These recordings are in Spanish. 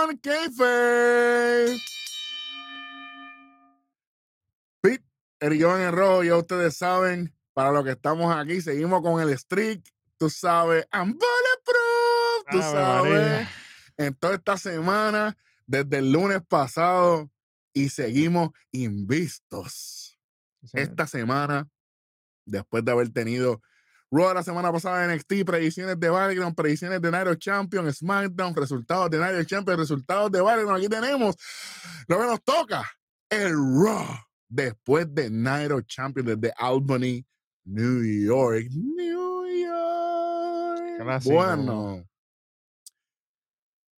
Beyond Kayfabe. Pete, Eric Joven en rojo, ya ustedes saben, para lo que estamos aquí, seguimos con el streak. Tú sabes, I'm bulletproof. Tú Ave sabes, María. en toda esta semana, desde el lunes pasado, y seguimos invistos. Esta semana, después de haber tenido Raw la semana pasada en NXT, predicciones de Battleground, predicciones de of Champion, SmackDown, resultados de of Champion, resultados de Battleground. Aquí tenemos lo que nos toca, el Raw, después de of Champion desde Albany, New York. New York. Clásico. Bueno,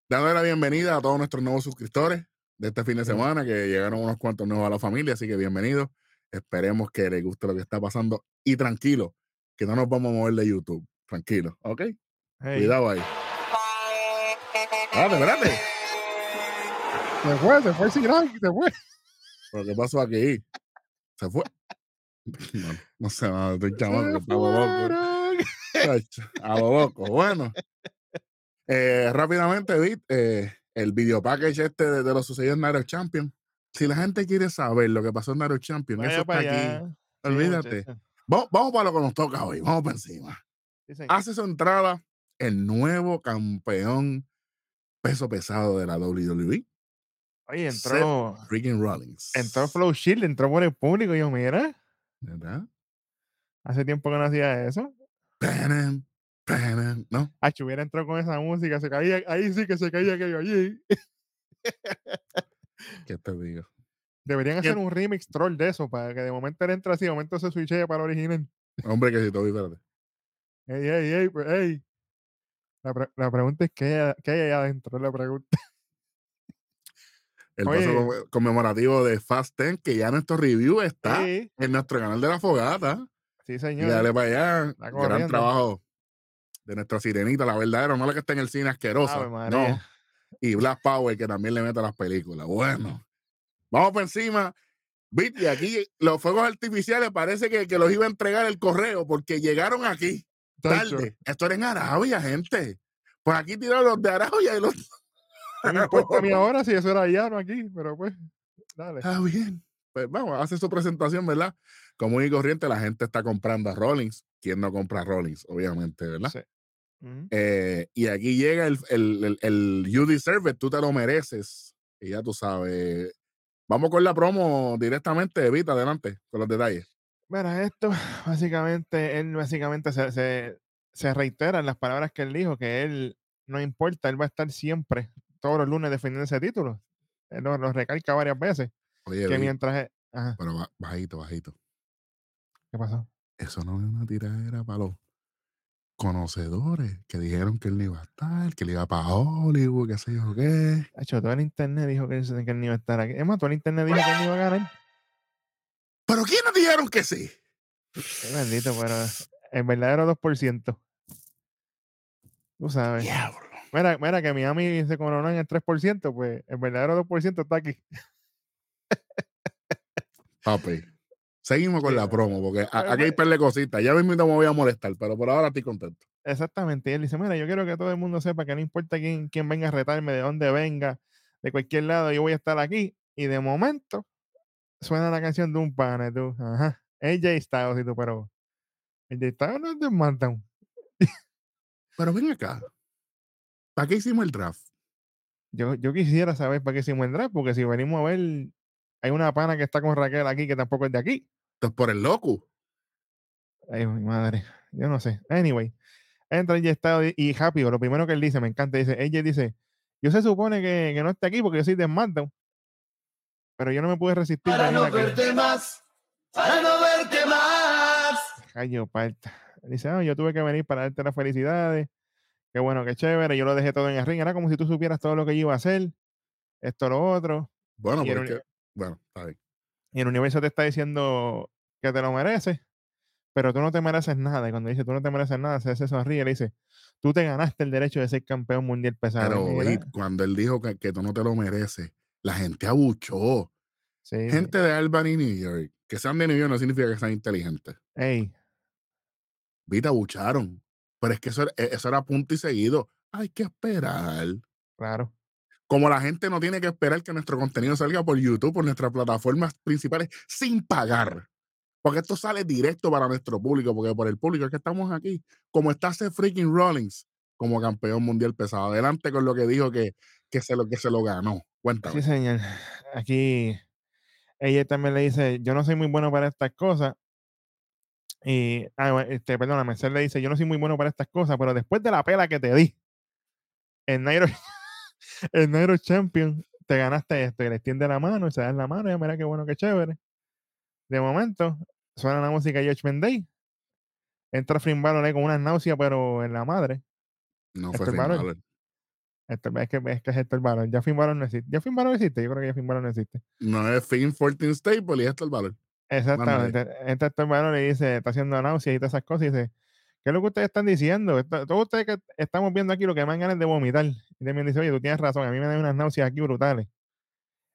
dándole la bienvenida a todos nuestros nuevos suscriptores de este fin de semana, que llegaron unos cuantos nuevos a la familia, así que bienvenidos. Esperemos que les guste lo que está pasando. Y tranquilo, que no nos vamos a mover de YouTube. Tranquilo, ¿ok? Hey, Cuidado ahí. Espérate, espérate. Se fue, se fue sin like, se fue. ¿Pero qué pasó aquí? Se fue. No, no sé, no, estoy llamando. Locos. fueron. Chacho, A lo loco. Bueno. Eh, rápidamente, Vic, eh, el video package este de, de lo sucedido en Nairo Champion. Si la gente quiere saber lo que pasó en Nairo Champion, Vaya eso está aquí. Sí, Olvídate. Vamos, vamos para lo que nos toca hoy. Vamos para encima. Hace su entrada el nuevo campeón peso pesado de la WWE, Oye, entró, Freaking Rollins. entró Flow Shield, entró por el público. Y yo, mira, ¿Verdad? hace tiempo que no hacía eso. ¿No? Ah, hubiera entrado con esa música, se caía, ahí sí que se caía aquello allí. ¿Qué te digo? Deberían ¿Qué- hacer un remix troll de eso, para que de momento él entre así, de momento se switche para el original. Hombre, que si todo, espérate. Ey, ey, ey, pues, ey. La, pre- la pregunta es: ¿qué hay, qué hay allá adentro? Es la pregunta. El paso Oye. conmemorativo de Fast 10, que ya nuestro review está Sí, en nuestro canal de la fogata. sí, Y señor. dale para allá. Gran trabajo de nuestra sirenita, la verdadera, no la que está en el cine asquerosa. Ave No. Y Black Power, que también le mete a las películas. Bueno, vamos por encima. Viste, y aquí los fuegos artificiales parece que, que los iba a entregar el correo porque llegaron aquí tarde. Esto era en Arabia, gente. Por aquí tiraron los de Arabia y los. ¿qué me importa a mí ahora si eso era allá, no aquí? Pero pues, dale. Está bien. Pues vamos, hace su presentación, ¿verdad? Como y corriente, la gente está comprando a Rollins. ¿Quién no compra a Rollins? Obviamente, ¿verdad? Sí. Eh, y aquí llega el, el, el, el You Deserve It, tú te lo mereces. Y ya tú sabes. Vamos con la promo directamente, Evita, adelante, con los detalles. Mira, esto básicamente, él básicamente se, se, se reitera en las palabras que él dijo, que él no importa, él va a estar siempre, todos los lunes defendiendo ese título. Él lo, lo recalca varias veces, Oye, que Vi, mientras... él- Ajá, pero ba- bajito, bajito. ¿qué pasó? Eso no es una tiradera para los conocedores que dijeron que él no iba a estar, que él iba para Hollywood, qué sé yo qué. Hacho, todo el internet dijo que, él- que él no iba a estar aquí. Es más, todo el internet dijo que él no iba a ganar. Pero ¿quiénes dijeron que sí? Qué bendito, pero el verdadero 2%. Tú sabes. Diablo. Mira, mira que Miami se coronó en el 3%, pues el verdadero 2% está aquí. Papi. Seguimos con Sí, la promo, porque a- aquí hay perle cositas. Ya mismo me voy a molestar, pero por ahora estoy contento. Exactamente. Y él dice, mira, yo quiero que todo el mundo sepa que no importa quién, quién venga a retarme, de dónde venga, de cualquier lado, yo voy a estar aquí. Y de momento suena la canción de un pana, tú, ajá, AJ Styles, y tú, pero AJ Styles no es de SmackDown. Pero ven acá. ¿Para qué hicimos el draft? Yo, yo quisiera saber para qué hicimos el draft, porque si venimos a ver, hay una pana que está con Raquel aquí que tampoco es de aquí. Esto es por el loco. Ay, mi madre. Yo no sé. Anyway, entra AJ Styles y y rápido, lo primero que él dice, me encanta, dice, AJ dice, yo se supone que, que no esté aquí porque yo soy de SmackDown, pero yo no me pude resistir. Para no aquí". verte más, para no verte más. Callo, parta. Dice, ah, yo tuve que venir para darte las felicidades. Qué bueno, qué chévere. Yo lo dejé todo en el ring. Era como si tú supieras todo lo que yo iba a hacer. Esto, lo otro. Bueno, Y el porque. Bueno, está bien. Y el universo te está diciendo que te lo mereces, pero tú no te mereces nada. Y cuando dice tú no te mereces nada, se, se sonríe y le dice, tú te ganaste el derecho de ser campeón mundial pesado. Pero Y cuando él dijo que, que tú no te lo mereces, la gente abuchó. sí, sí. Gente de Albany, New York, que sean de New York no significa que sean inteligentes. Ey, Viste, abucharon. Pero es que eso e, eso era punto y seguido. Hay que esperar. claro. Como la gente no tiene que esperar que nuestro contenido salga por YouTube, por nuestras plataformas principales, sin pagar. Porque esto sale directo para nuestro público, porque por el público es que estamos aquí. Como está ese freaking Rollins como campeón mundial pesado. Adelante con lo que dijo que, que, se, lo, que se lo ganó. Cuéntame. Sí, señor. Aquí ella también le dice, yo no soy muy bueno para estas cosas. Y, ah, este, perdóname, él le dice, yo no soy muy bueno para estas cosas, pero después de la pela que te di, en Nairo, el Nairo Champion, te ganaste esto. Y le extiende la mano y se da la mano. Y mira qué bueno, qué chévere. De momento, suena la música de Judgment Day. Entra Finn Balor con una náusea, pero en la madre. No fue Finn Balor. Esto, es, que, es que es Héctor Balor. Ya Finn Balor no existe. ¿Ya Finn Balor existe? Yo creo que ya Finn Balor no existe. No es Finn 14 Stable y Héctor Balor. Exactamente. Entra Héctor Balor le dice, está haciendo náusea y todas esas cosas y dice, ¿qué es lo que ustedes están diciendo? todos ustedes que estamos viendo aquí lo que me dan ganas de vomitar. Y también dice, oye, tú tienes razón, a mí me dan unas náuseas aquí brutales.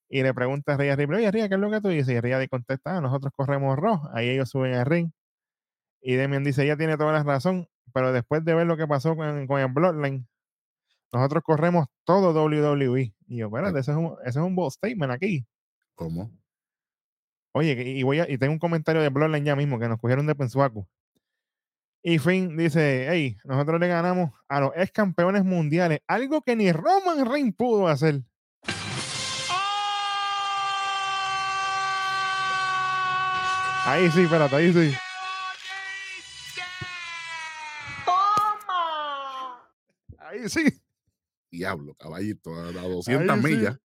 Y le pregunta a Ria Ripley, oye, Ria, ¿qué es lo que tú dices? Y Ria le contesta, ah, nosotros corremos rojo. Ahí ellos suben al ring. Y Demian dice, ella tiene toda la razón, pero después de ver lo que pasó con, con el Bloodline, nosotros corremos todo WWE. Y yo, espérate, ese es un, ese es un bold statement aquí. ¿Cómo? Oye, y, voy a, y tengo un comentario de Bloodline ya mismo, que nos cogieron de Pensuaco. Y Finn dice, hey, nosotros le ganamos a los ex campeones mundiales, algo que ni Roman Reigns pudo hacer. Ahí sí, espérate, ahí sí. Ahí sí. Diablo, caballito, a, 200 millas.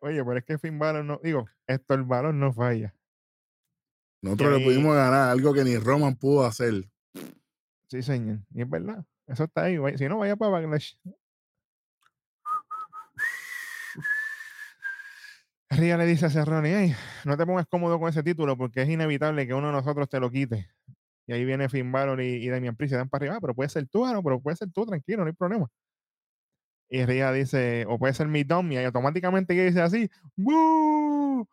oye, pero es que Finn Balor no, digo, esto el balón no falla. Nosotros le pudimos ganar algo que ni Roman pudo hacer. Sí, señor. Y es verdad. Eso está ahí. Si no, vaya para Bangladesh. Ria le dice a Ronnie, no te pongas cómodo con ese título porque es inevitable que uno de nosotros te lo quite. Y ahí viene Finn Balor y, y Damian Priest se dan para arriba, ah, pero puede ser tú, ah, no, pero puede ser tú, tranquilo, no hay problema. Y Ria dice, o puede ser mi Dom, y automáticamente dice así, ¡Buu!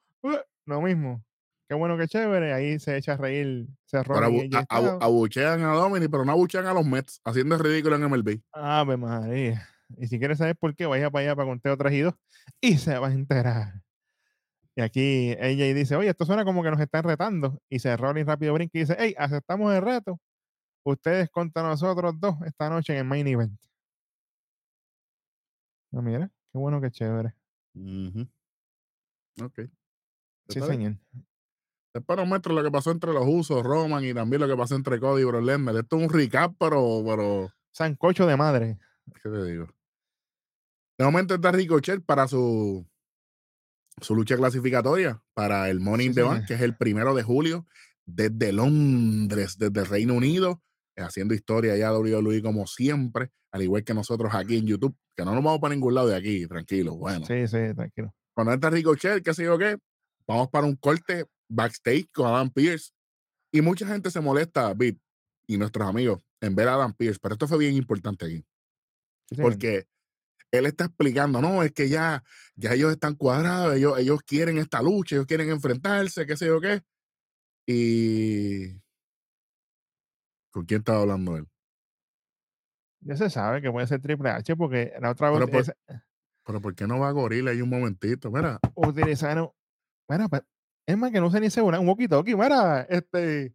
Lo mismo. Qué bueno, qué chévere. Ahí se echa a reír. Se abuchean a Dominic, pero no abuchean a los Mets, haciendo el ridículo en MLB. Ave María. Y si quieres saber por qué, vaya para allá para conteo trajido y se va a enterar. Y aquí ella dice, oye, esto suena como que nos están retando. Y se y rápido brinca y dice, hey, aceptamos el reto. Ustedes contra nosotros dos esta noche en el main event. No, mira, qué bueno, qué chévere. Ok. Sí, señor. Después nos muestra lo que pasó entre los usos, Roman, y también lo que pasó entre Cody y Brock Esto es un recap, pero, pero... Sancocho de madre. ¿Qué te digo? De momento está Ricochet para su su lucha clasificatoria para el Money in the Bank, que es el primero de julio, desde Londres, desde el Reino Unido, eh, haciendo historia ya WWE como siempre, al igual que nosotros aquí en YouTube, que no nos vamos para ningún lado de aquí, tranquilo, bueno. Sí, sí, tranquilo. Cuando entra Ricochet, qué sé yo qué, vamos para un corte backstage con Adam Pierce. Y mucha gente se molesta, Bit, y nuestros amigos, en ver a Adam Pierce, pero esto fue bien importante aquí. porque él está explicando, no, es que ya, ya ellos están cuadrados, ellos, ellos quieren esta lucha, ellos quieren enfrentarse, qué sé yo qué. Y. ¿Con quién estaba hablando él? Ya se sabe que puede ser Triple H porque la otra vez. Pero, pero ¿por qué no va a Gorila ahí un momentito? Mira. Utilizaron. Mira, pues, es más que no sé ni seguro, un walkie-talkie. Mira, este.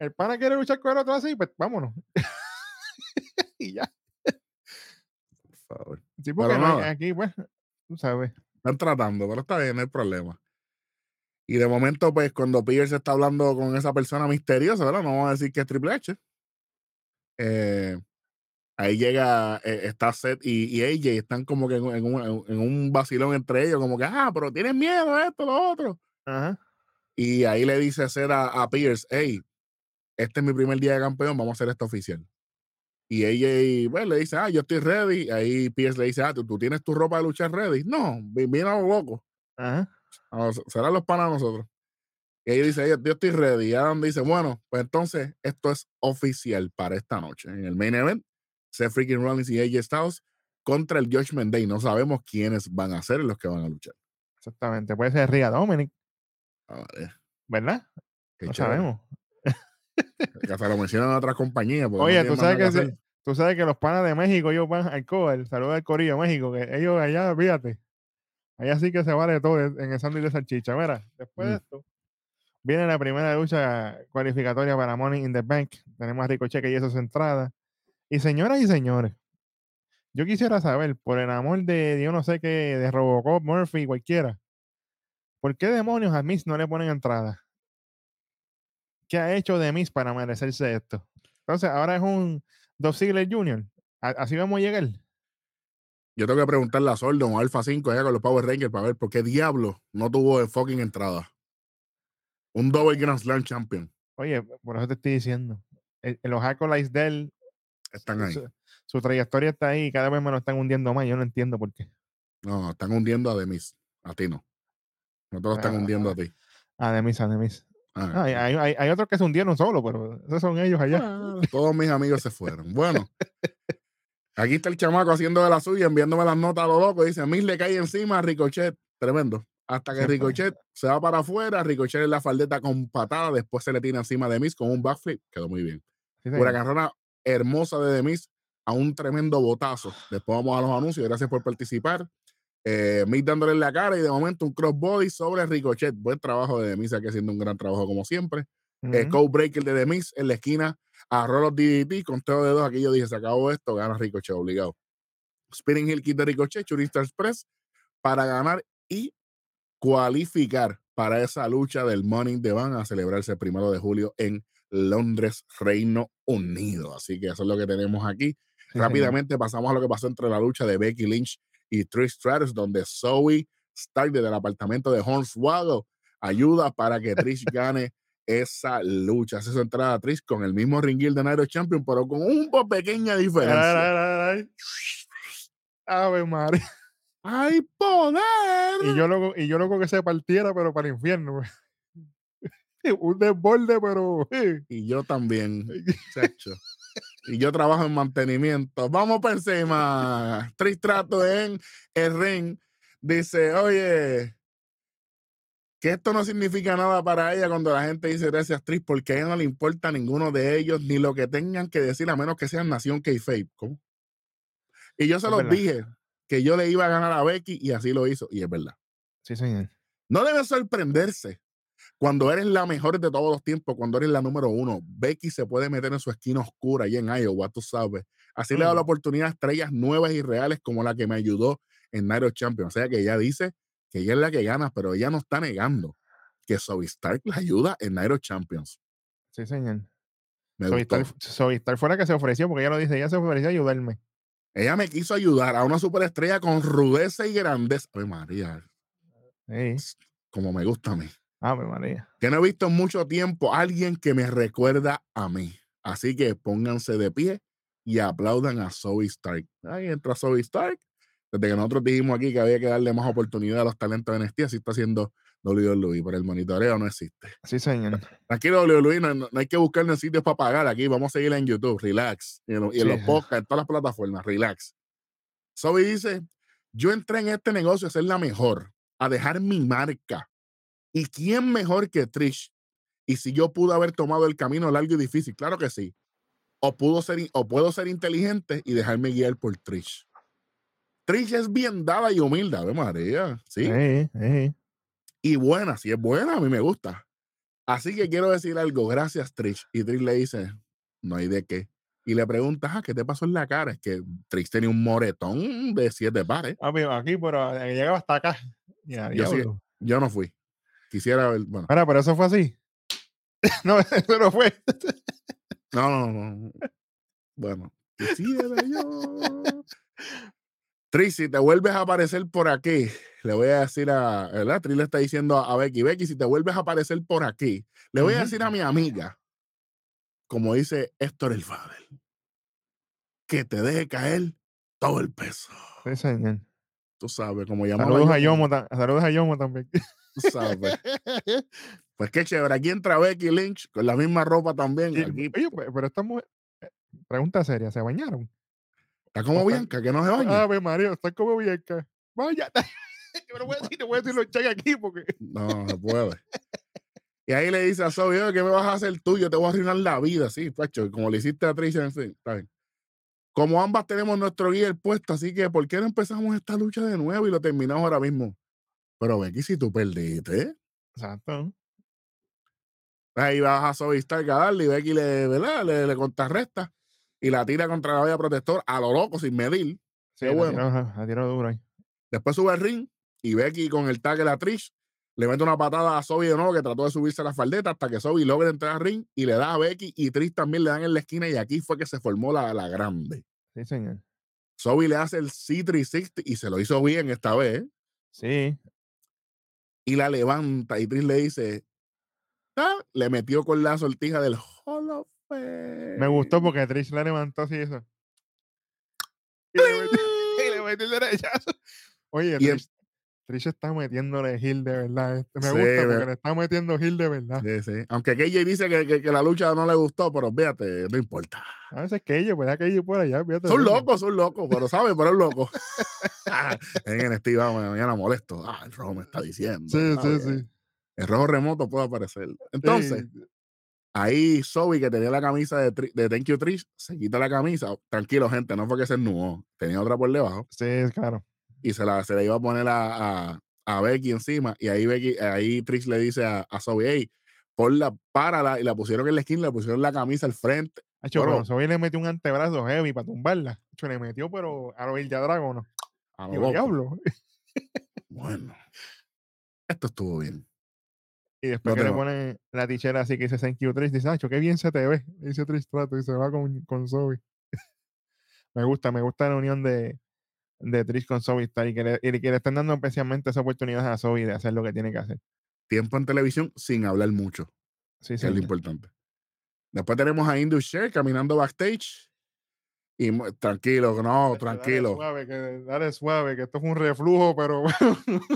El pana quiere luchar con el otro así, pues vámonos. y ya. Por favor. Sí, porque aquí, pues, tú sabes. Están tratando, pero está bien, no hay problema. Y de momento, pues, cuando Pierce está hablando con esa persona misteriosa, ¿verdad? No vamos a decir que es Triple H. Eh, ahí llega, eh, está Seth y, y, AJ, están como que en, un, en, un, vacilón entre ellos, como que, ah, pero tienes miedo, esto, lo otro. Ajá. Y ahí le dice a, a Pierce, hey, este es mi primer día de campeón, vamos a hacer esto oficial. Y ella bueno, le dice, ah, yo estoy ready. Ahí Pierce le dice, ah, ¿tú, tienes tu ropa de luchar ready. No, mira los locos. Ajá. Serán los panas nosotros. Y ella dice, yo, estoy ready. Y Adam dice, bueno, pues entonces esto es oficial para esta noche. En el main event, Seth Freaking Rollins y AJ Styles contra el Judgment Day. No sabemos quiénes van a ser los que van a luchar. Exactamente. Puede ser Ria Dominic. Ah, ¿Verdad? no sabemos. Que se lo mencionan otras compañías. Oye, tú sabes que, tú sabes que los panas de México, ellos van al COAL, saludos al Corillo México, que ellos allá, fíjate, Ahí así que se vale todo en el sándwich de salchicha. Mira, después de Mm. esto, viene la primera lucha cualificatoria para Money in the Bank. Tenemos a Ricochet que hizo su entrada. Y señoras y señores, yo quisiera saber, por el amor de yo no sé qué, de Robocop, Murphy, cualquiera, ¿por qué demonios a Miss no le ponen entrada? ¿Qué ha hecho de Miss para merecerse esto? Entonces, ahora es un Ziggler Jr. A- Así vamos a llegar. Yo tengo que preguntarle a Sordo o Alpha 5 allá con los Power Rangers para ver por qué diablo no tuvo fucking entrada. Un double Grand Slam champion. Oye, por eso te estoy diciendo. El- los acolytes de él, Están ahí. su, su trayectoria está ahí y cada vez me lo están hundiendo más. Yo no entiendo por qué. No, están hundiendo a Demis. A ti no. No te lo están Ah, hundiendo a ti. Ah, de mis, ah, de mis. Ah, hay, hay, hay- hay otros que se hundieron solo, pero esos son ellos allá. ah, todos mis amigos se fueron. Bueno, aquí está el chamaco haciendo de la suya, enviándome las notas a lo loco. Dice, Miss le cae encima a Ricochet. Tremendo. Hasta que. Ricochet se va para afuera, Ricochet en la faldeta con patada, después se le tira encima de Miss con un backflip. Quedó muy bien. Sí, Una carrera hermosa de Demis a un tremendo botazo. Después vamos a los anuncios. Gracias por participar. Eh, dándole en la cara y de momento un crossbody sobre Ricochet. Buen trabajo de Demis, aquí haciendo un gran trabajo como siempre. Eh, Ujú. Code Breaker de Demis en la esquina a los DDT, conteo de dos. Aquí yo dije, se acabó esto, gana Ricochet obligado. Spinning Hill Kick de Ricochet, Churista Express para ganar y cualificar para esa lucha del Money the Bank a celebrarse el primero de julio en Londres, Reino Unido. Así que eso es lo que tenemos aquí. Rápidamente pasamos a lo que pasó entre la lucha de Becky Lynch y Trish Stratus, donde Zoe Stark desde el apartamento de Hornswoggle ayuda para que Trish gane esa lucha. Hace su entrada a Trish con el mismo ringuil de Nairo Champion, pero con una pequeña Ay, diferencia. ay, ay, ay. Ave María. ¡Hay poder! Y yo loco, y yo loco que se partiera, pero para el infierno. güey. Un desborde, pero. eh. Y yo también, chacho. Y yo trabajo en mantenimiento. Vamos por encima. Trish Stratus en el ring dice, oye, que esto no significa nada para ella cuando la gente dice gracias Trish, porque a ella no le importa a ninguno de ellos ni lo que tengan que decir, a menos que sean Nación K-Fape. ¿Cómo? Y yo se Es los verdad. dije que yo le iba a ganar a Becky y así lo hizo. Y es verdad. Sí, señor. No debe sorprenderse cuando eres la mejor de todos los tiempos, cuando eres la número uno. Becky se puede meter en su esquina oscura allá en Iowa, tú sabes. Así le da la Mm. oportunidad a estrellas nuevas y reales como la que me ayudó en Nairo Champion. O sea que ella dice que ella es la que gana, pero ella no está negando que Zoe Stark la ayuda en Nairo Champions. Sí, señor. Zoe. Stark, Zoe Stark fue la que se ofreció, porque ella lo dice, ella se ofreció a ayudarme. Ella me quiso ayudar a una superestrella con rudeza y grandeza. Ay, María, Sí. como me gusta a mí. Ave María. que no he visto en mucho tiempo alguien que me recuerda a mí. Así que pónganse de pie y aplaudan a Zoe Stark. Ahí entra Zoe Stark. Desde que nosotros dijimos aquí que había que darle más oportunidad a los talentos de NXT, así está haciendo WWE, pero el monitoreo no existe. Sí, señor. Tranquilo, WWE, no, no- no hay que buscar en sitios para pagar aquí. Vamos a seguir en YouTube, relax. Y en, lo- y en los podcasts, en todas las plataformas, relax. Zoe dice: Yo entré en este negocio a ser la mejor, a dejar mi marca. ¿Y quién mejor que Trish? Y si yo pude haber tomado el camino largo y difícil, claro que sí. O, pudo ser, o puedo ser inteligente y dejarme guiar por Trish. Trish es bien dada y humilde, Ave María. Sí. Sí, sí. Y buena, si es buena, a mí me gusta. Así que quiero decir algo, gracias Trish. Y Trish le dice, no hay de qué. Y le pregunta, ah, ¿qué te pasó en la cara? Es que Trish tenía un moretón de siete pares. Ah, pero aquí, pero eh, llegaba hasta acá. Ya, Yo sí- diablo. Yo no fui. Quisiera ver, bueno, Mira, pero eso fue así. no, eso no fue. no, no, no. Bueno, quisiera yo. Trish, si te vuelves a aparecer por aquí, le voy a decir a, ¿verdad? Trish le está diciendo a, a Becky, Becky, si te vuelves a aparecer por aquí, le voy a decir a mi amiga, como dice Héctor el Fadel, que te deje caer todo el peso. Sí, señor. Tú sabes, como llamaba Saludos a yo, Yomo, saludos a Yomo también. sabes. Pues qué chévere, aquí entra Becky Lynch con la misma ropa también. Aquí Oye, pero esta mujer, eh, pregunta seria, ¿se bañaron? está como Bianca, que no se baña. Ave María, está como Bianca. Vaya. Yo no voy a decir, no voy a decir los cheques aquí porque. No, no puede. Y ahí le dice a Zoe, "Oye, ¿qué me vas a hacer tú? Yo te voy a arruinar la vida, sí, Pacho, como le hiciste a Tricia, en fin, está bien. Como ambas tenemos nuestro guía puesto, así que ¿por qué no empezamos esta lucha de nuevo y lo terminamos ahora mismo? Pero Becky, si tú perdiste. Exacto. Ahí vas a a darle y Becky le, ¿verdad? Le, le contrarresta y la tira contra la valla protector a lo loco sin medir. Sí, Qué la bueno. tiró, la tiró duro ahí. Después sube al ring y Becky con el tag de la Trish le mete una patada a Zoe de nuevo que trató de subirse a la faldeta hasta que Zoe logra entrar al ring y le da a Becky y Trish también le dan en la esquina y aquí fue que se formó la, la grande. Sí, señor. Zoe le hace el C360 y se lo hizo bien esta vez Sí. Y la levanta y Trish le dice, "Ah", le metió con la sortija del Hall of Fame. Me gustó porque Trish la levantó así eso. Y le metió, y le metió el derechazo. Oye, em- Trish, Trish está metiéndole Gil de verdad. este, Me Sí, gusta porque le está metiendo Gil de verdad. Sí, sí. Aunque KJ dice que, que- que la lucha no le gustó, pero fíjate, no importa. A veces ellos, pues que ellos por allá. fíjate Son locos, son locos, pero saben, pero es loco. en NXT, vamos, mañana molesto. Ah, el rojo me está diciendo. Sí, sí, sí. El rojo remoto puede aparecer. Entonces, Sí, ahí Zoe, que tenía la camisa de, Tri- de Thank You Trish, se quita la camisa. Tranquilo, gente, no fue que se ennuó. Tenía otra por debajo sí, claro. Y se la, se la iba a poner a, a, a Becky encima. Y ahí Becky, ahí Trish le dice a, a Zoe, hey, ponla, párala. Y la pusieron en la esquina, le pusieron la camisa al frente. Hacho, Bueno. pero Zoe le metió un antebrazo heavy para tumbarla. Hacho, le metió, pero a lo Ilja Dragon, ¿no? A lo diablo. Bueno, esto estuvo bien. Y después No que le va. pone la tichera así que dice thank you Trish, dice, Acho, qué bien se te ve. Dice Trish Trato y se va con, con Zoe. me gusta, me gusta la unión de, de Trish con Zoe Star y que, le, y que le están dando especialmente esa oportunidad a Zoe de hacer lo que tiene que hacer. Tiempo en televisión sin hablar mucho. Sí, que es sí. lo importante. Después tenemos a Indus Share caminando backstage. Y tranquilo, no, tranquilo. Dale suave, que, dale suave, que esto fue un reflujo, pero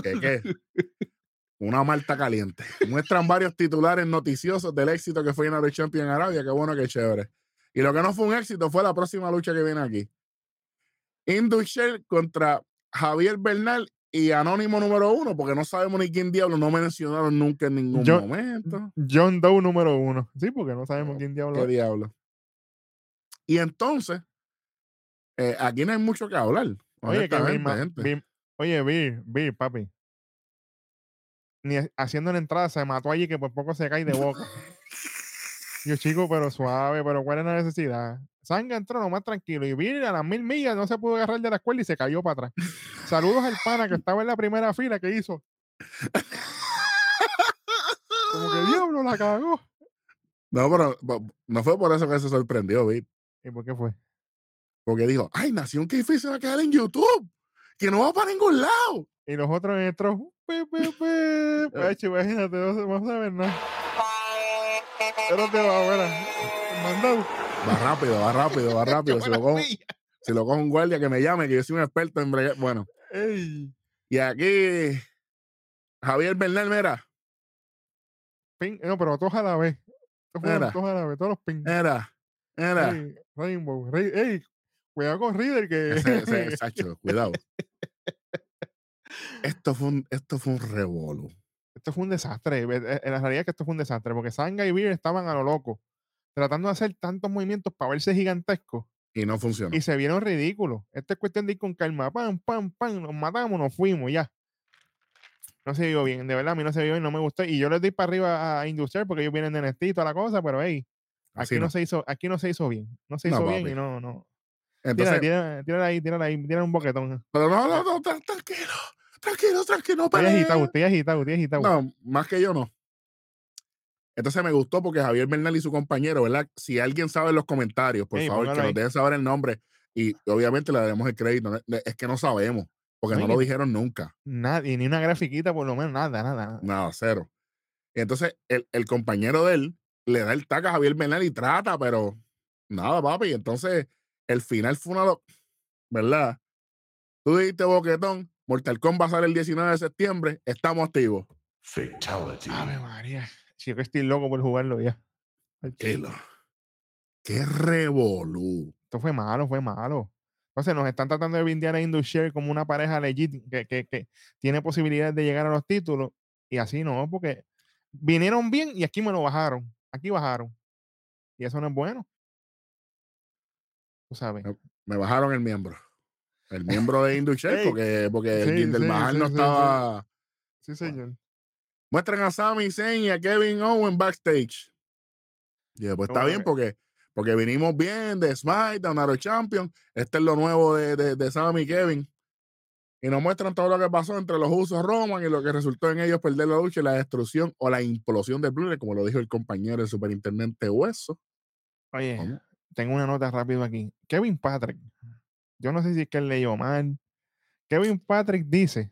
¿Qué, qué? Una malta caliente. Muestran varios titulares noticiosos del éxito que fue United Champion en Arabia. Qué bueno, qué chévere. Y lo que no fue un éxito fue la próxima lucha que viene aquí. Indus Share contra Javier Bernal y Anónimo número uno, porque no sabemos ni quién diablo, no me mencionaron nunca en ningún momento. John Doe número uno. Sí, porque no sabemos No, quién diablo ¿Qué diablo? Y entonces, eh, aquí no hay mucho que hablar. Oye, que ma- gente. Oye, Bill, Bill, papi. Ni ha- haciendo la entrada se mató allí que por poco se cae de boca. Yo, chico, pero suave, pero ¿cuál es la necesidad? Sanga entró nomás tranquilo y Bill a las mil millas no se pudo agarrar de la escuela y se cayó para atrás. Saludos al pana que estaba en la primera fila que hizo. Como que diablo la cagó. No, pero no fue por eso que se sorprendió, Vic. ¿Y por qué fue? Porque dijo, ay, Nación que se va a quedar en YouTube. Que no va para ningún lado. Y los otros entró. Pe, pe, pe. Pacho, imagínate, no, se- no saben nada. Pero te va, buena. Mandado. Va rápido, va rápido, va rápido. Si lo, cojo, si lo cojo un guardia que me llame, que yo soy un experto en bregar. Bueno, Ey. y aquí Javier Bernal, mira, Pin, no, pero todos a la vez. Mira. todos a la vez, todos los ping. mira, mira. Ey, Rainbow. Rey- ey, cuidado con Reader que. Ese, ese, Sacho, cuidado. Esto fue un, esto fue un revolú. esto fue un desastre. eh, En la realidad es que esto fue un desastre, porque Sanga y Beer estaban a lo loco, tratando de hacer tantos movimientos para verse gigantescos Y no funcionó. y se vieron ridículos. Esta es cuestión de ir con calma, pam, pam, pam, nos matamos, nos fuimos, ya. No se vio bien, de verdad, a mí no se vio bien, no me gustó. Y yo les doy para arriba a Industrial porque ellos vienen de NXT y toda la cosa, pero hey, aquí no. no. se hizo, aquí no se hizo bien. No se No, hizo bien papi. y no, no. Entonces, Tírala, ahí, tírala ahí, tírala un boquetón. pero no, no, no, tra- tranquilo, tranquilo, tranquilo, peleen. agitado, agitado. No, más que yo no. Entonces me gustó porque Javier Bernal y su compañero, ¿verdad? Si alguien sabe en los comentarios, por favor, que nos ahí. dejen saber el nombre y obviamente le daremos el crédito. Es que no sabemos, porque No, lo dijeron nunca. Nada, y ni una grafiquita por lo menos, nada, nada, nada. Nada, cero. Y entonces el, el compañero de él le da el taco a Javier Bernal y trata, pero nada, papi. Entonces el final fue una... lo- ¿Verdad? Tú dijiste boquetón, Mortal Kombat sale el 19 de septiembre, estamos activos. Fatality. Ave María. Sí, yo que estoy loco por jugarlo ya. Qué, qué revolú. Esto fue malo, fue malo. Entonces nos están tratando de vindiar a Indushare como una pareja legit que, que, que tiene posibilidades de llegar a los títulos. Y así no, porque vinieron bien y aquí me lo bajaron. Aquí bajaron. Y eso no es bueno. Tú sabes. Me bajaron el miembro. El miembro de Indushel, Ey, porque, porque sí, el del sí, Mahal sí, no estaba. Sí, señor. Muestran a Sami Zayn y a Kevin Owen backstage. Y después está Como bien que- porque, porque vinimos bien de SmackDown, Aro Champion. Este es lo nuevo de, de, de Sami y Kevin. Y nos muestran todo lo que pasó entre los usos Roman y lo que resultó en ellos perder la lucha y la destrucción o la implosión de Blue, como lo dijo el compañero, el superintendente Hueso. Oye, ¿Cómo? tengo una nota rápido aquí. Kevin Patrick. Yo no sé si es que él leyó mal. Kevin Patrick dice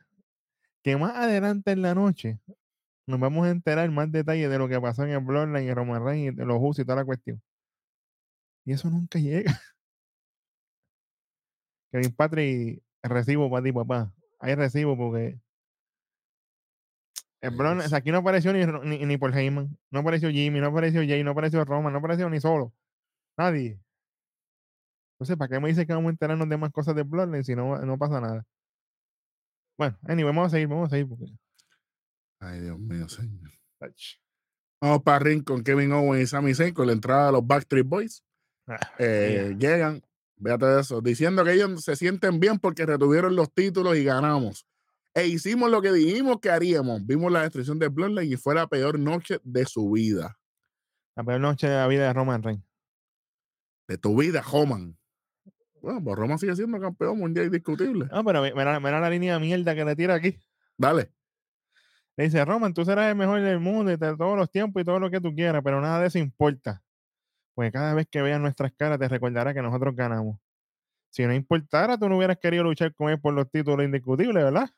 que más adelante en la noche nos vamos a enterar más detalles de lo que pasó en el Bloodline y Roman Reigns y de los usos y toda la cuestión. Y eso nunca llega. Kevin Patrick, recibo para ti, papá. Hay recibo porque el o sea, aquí no apareció ni, ni, ni Paul Heyman, no apareció Jimmy, no apareció Jay, no apareció Roman, no apareció ni solo. Nadie. Entonces, ¿para qué me dice que vamos a enterarnos de más cosas de Bloodline si no, no pasa nada? Bueno, anyway, vamos a seguir, vamos a seguir porque. Ay, Dios mío, señor. Vamos para ring con Kevin Owen y Sami Zayn con la entrada de los Backstreet Boys. ah, Eh, Llegan, véate eso, diciendo que ellos se sienten bien porque retuvieron los títulos y ganamos. E hicimos lo que dijimos que haríamos. Vimos la destrucción de Bloodline y fue la peor noche de su vida. La peor noche de la vida de Roman Reigns. De tu vida, Roman. Bueno, pues Roman sigue siendo campeón mundial indiscutible. No, pero mi- mira, mira la línea de mierda que le tira aquí. Dale. Le dice, Roman, tú serás el mejor del mundo y de todos los tiempos y todo lo que tú quieras, pero nada de eso importa. Porque cada vez que veas nuestras caras te recordará que nosotros ganamos. Si no importara, tú no hubieras querido luchar con él por los títulos indiscutibles, ¿verdad?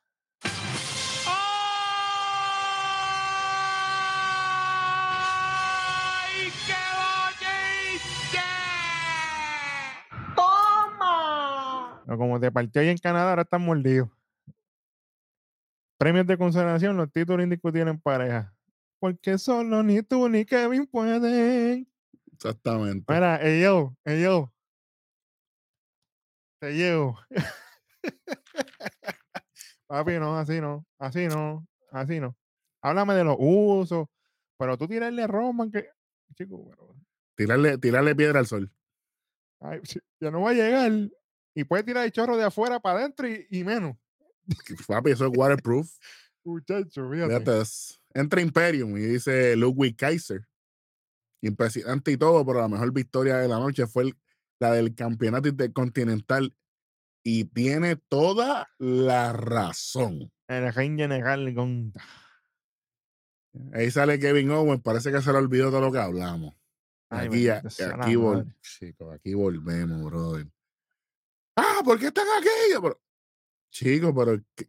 Como te partió ahí en Canadá, ahora están mordidos. Premios de consolación, los títulos indiscutibles en pareja. Porque solo ni tú ni Kevin pueden. Exactamente. Mira, ey yo, ey yo. Te llevo. Papi, no, así no, así no, así no. Háblame de los usos, pero tú tirarle a Roman que. Chico, pero, Tirarle, tirarle piedra al sol. ay, ya no va a llegar. Y puede tirar el chorro de afuera para adentro y, y menos. Papi, eso es waterproof. Muchacho, fíjate. Entra Imperium y dice Ludwig Kaiser. Impresionante y todo, pero la mejor victoria de la noche fue el- la del campeonato intercontinental. Y tiene toda la razón. El rey general con. Ahí sale Kevin Owens, parece que se le olvidó todo lo que hablamos. Ay, aquí, aquí, vol- aquí volvemos, brother. Ah, ¿por qué están aquí? Pero, chicos, pero ¿qué-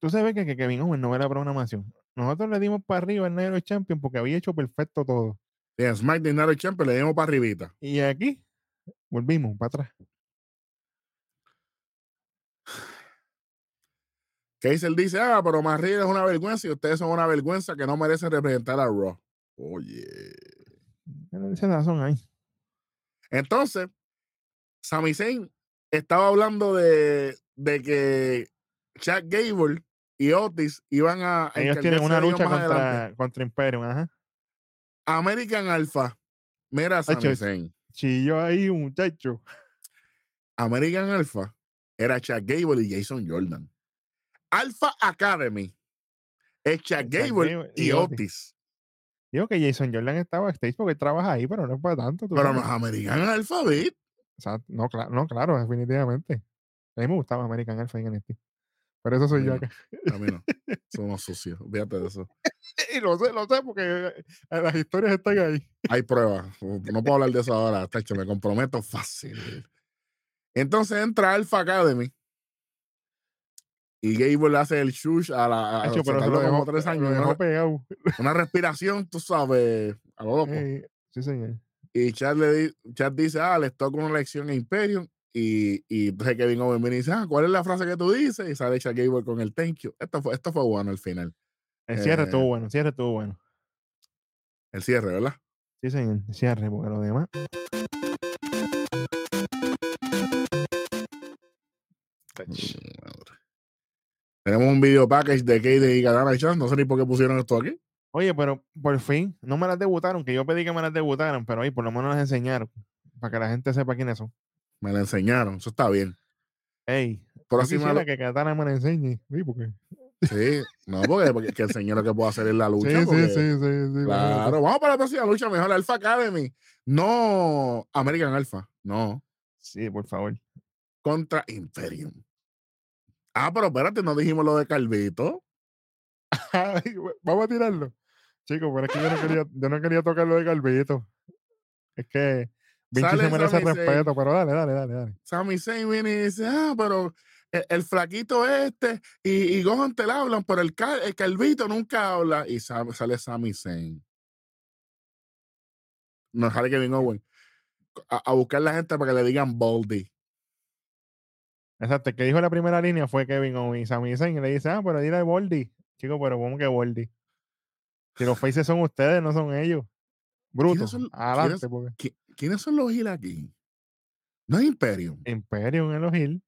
Tú sabes que, que Kevin Owens no ve la programación. Nosotros le dimos para arriba al Negro Champion porque había hecho perfecto todo. en SmackDown Night Champion le dimos para arribita. Y aquí volvimos para atrás. Kaiser dice, ah, pero Marriott es una vergüenza y ustedes son una vergüenza que no merecen representar a Raw. Oye. Esa razón ahí. Entonces, Sami Zayn estaba hablando de, de que Chad Gable y Otis iban a. Ellos tienen una lucha adelante. contra, contra Imperium. Ajá. American Alpha. Mira, Sami Hacho, Zayn. Chillo ahí, muchacho. American Alpha era Chad Gable y Jason Jordan. Alpha Academy es Chad Chad Gable Gable y y Otis. Otis. Digo que Jason Jordan estaba backstage porque trabaja ahí, pero no es para tanto. Pero no es American Alpha, Beat. O sea, no, claro, no, claro, definitivamente. A mí me gustaba American Alpha en NXT. Pero eso soy yo acá. A mí no. Somos sucios. Fíjate de eso. Y lo sé, lo sé, porque eh, las historias están ahí. Hay pruebas. No puedo hablar de eso ahora. Tacho, me comprometo fácil. Entonces entra Alpha Academy. Y Gable hace el shush a la. A, Hacho, se pero lo dejó, tres lo años. dejó Una, pegado. una respiración, tú sabes, a lo loco. Eh, sí, señor. Y Chad, le di- Chad dice, ah, les toca una lección a Imperium. Y, y entonces Kevin Owens viene y dice, ah, ¿cuál es la frase que tú dices? Y sale Chad Gable con el thank you. Esto fue, esto fue bueno al final. El cierre Eh, estuvo bueno, el cierre estuvo bueno. El cierre, ¿verdad? Sí, señor, el cierre, porque lo demás. Madre. Tenemos un video package de Kate y Katana Chance. No sé ni por qué pusieron esto aquí. Oye, pero por fin, no me las debutaron, que yo pedí que me las debutaran, pero ahí por lo menos las enseñaron, para que la gente sepa quiénes son. Me la enseñaron. Eso está bien. Ey, Próxima, quisiera que Katana me la enseñe. Sí, porque Sí, no, porque, porque que el señor lo que puede hacer es la lucha. Sí, porque- sí, sí, sí, sí. Claro, vamos para la próxima lucha mejor, Alpha Academy. No American Alpha, no. Sí, por favor. Contra Imperium. Ah, pero espérate, no dijimos lo de Calvito. Vamos a tirarlo. Chicos, pero es que yo no quería, yo no quería tocar lo de Calvito. Es que Vinci Sale se merece Sami Zayn. respeto, pero dale, dale, dale, dale. Sami Zayn viene y dice, ah, pero el, el flaquito este y, y Gohan te la hablan, pero el, cal- el Calvito nunca habla. Y sa- sale Sami Zayn. No sale Kevin Owen. A, a buscar la gente para que le digan Baldy. Exacto, el que dijo la primera línea fue Kevin Owens y Sami Zayn y le dice, ah, pero dile a Boldy. Chicos, pero ¿cómo que Boldy? Si los faces son ustedes, no son ellos. Brutos. son- Adelante, porque ¿Qui- ¿Quiénes son los Gil aquí? No es Imperium. Imperium en los Hill.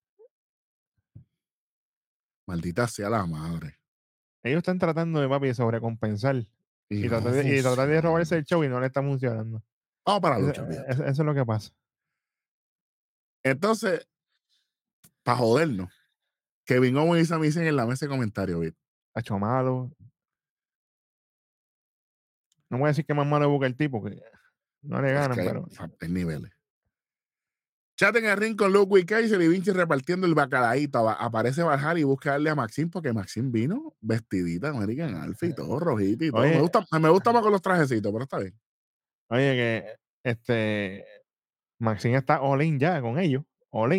Maldita sea la madre. Ellos están tratando de papi sobrecompensar y, no tratar de, y tratar de robarse el show y no le está funcionando. Vamos para la lucha. fíjate. eso- eso es lo que pasa. Entonces, para jodernos, Kevin Owens y Sami Zayn en la mesa de comentarios, ¿viste? Hacho malo. No voy a decir que más malo busca el tipo, que no le Es ganan, que pero hay niveles. Chat en el ring con Ludwig Kaiser y Vinci repartiendo el bacalaíto. Aparece Valhalla y busca darle a Maxim porque Maxim vino vestidita American Alpha y todo rojito y todo. Oye. Me gusta, me gusta más con los trajecitos, pero está bien. oye que este Maxine está all ya con ellos. All.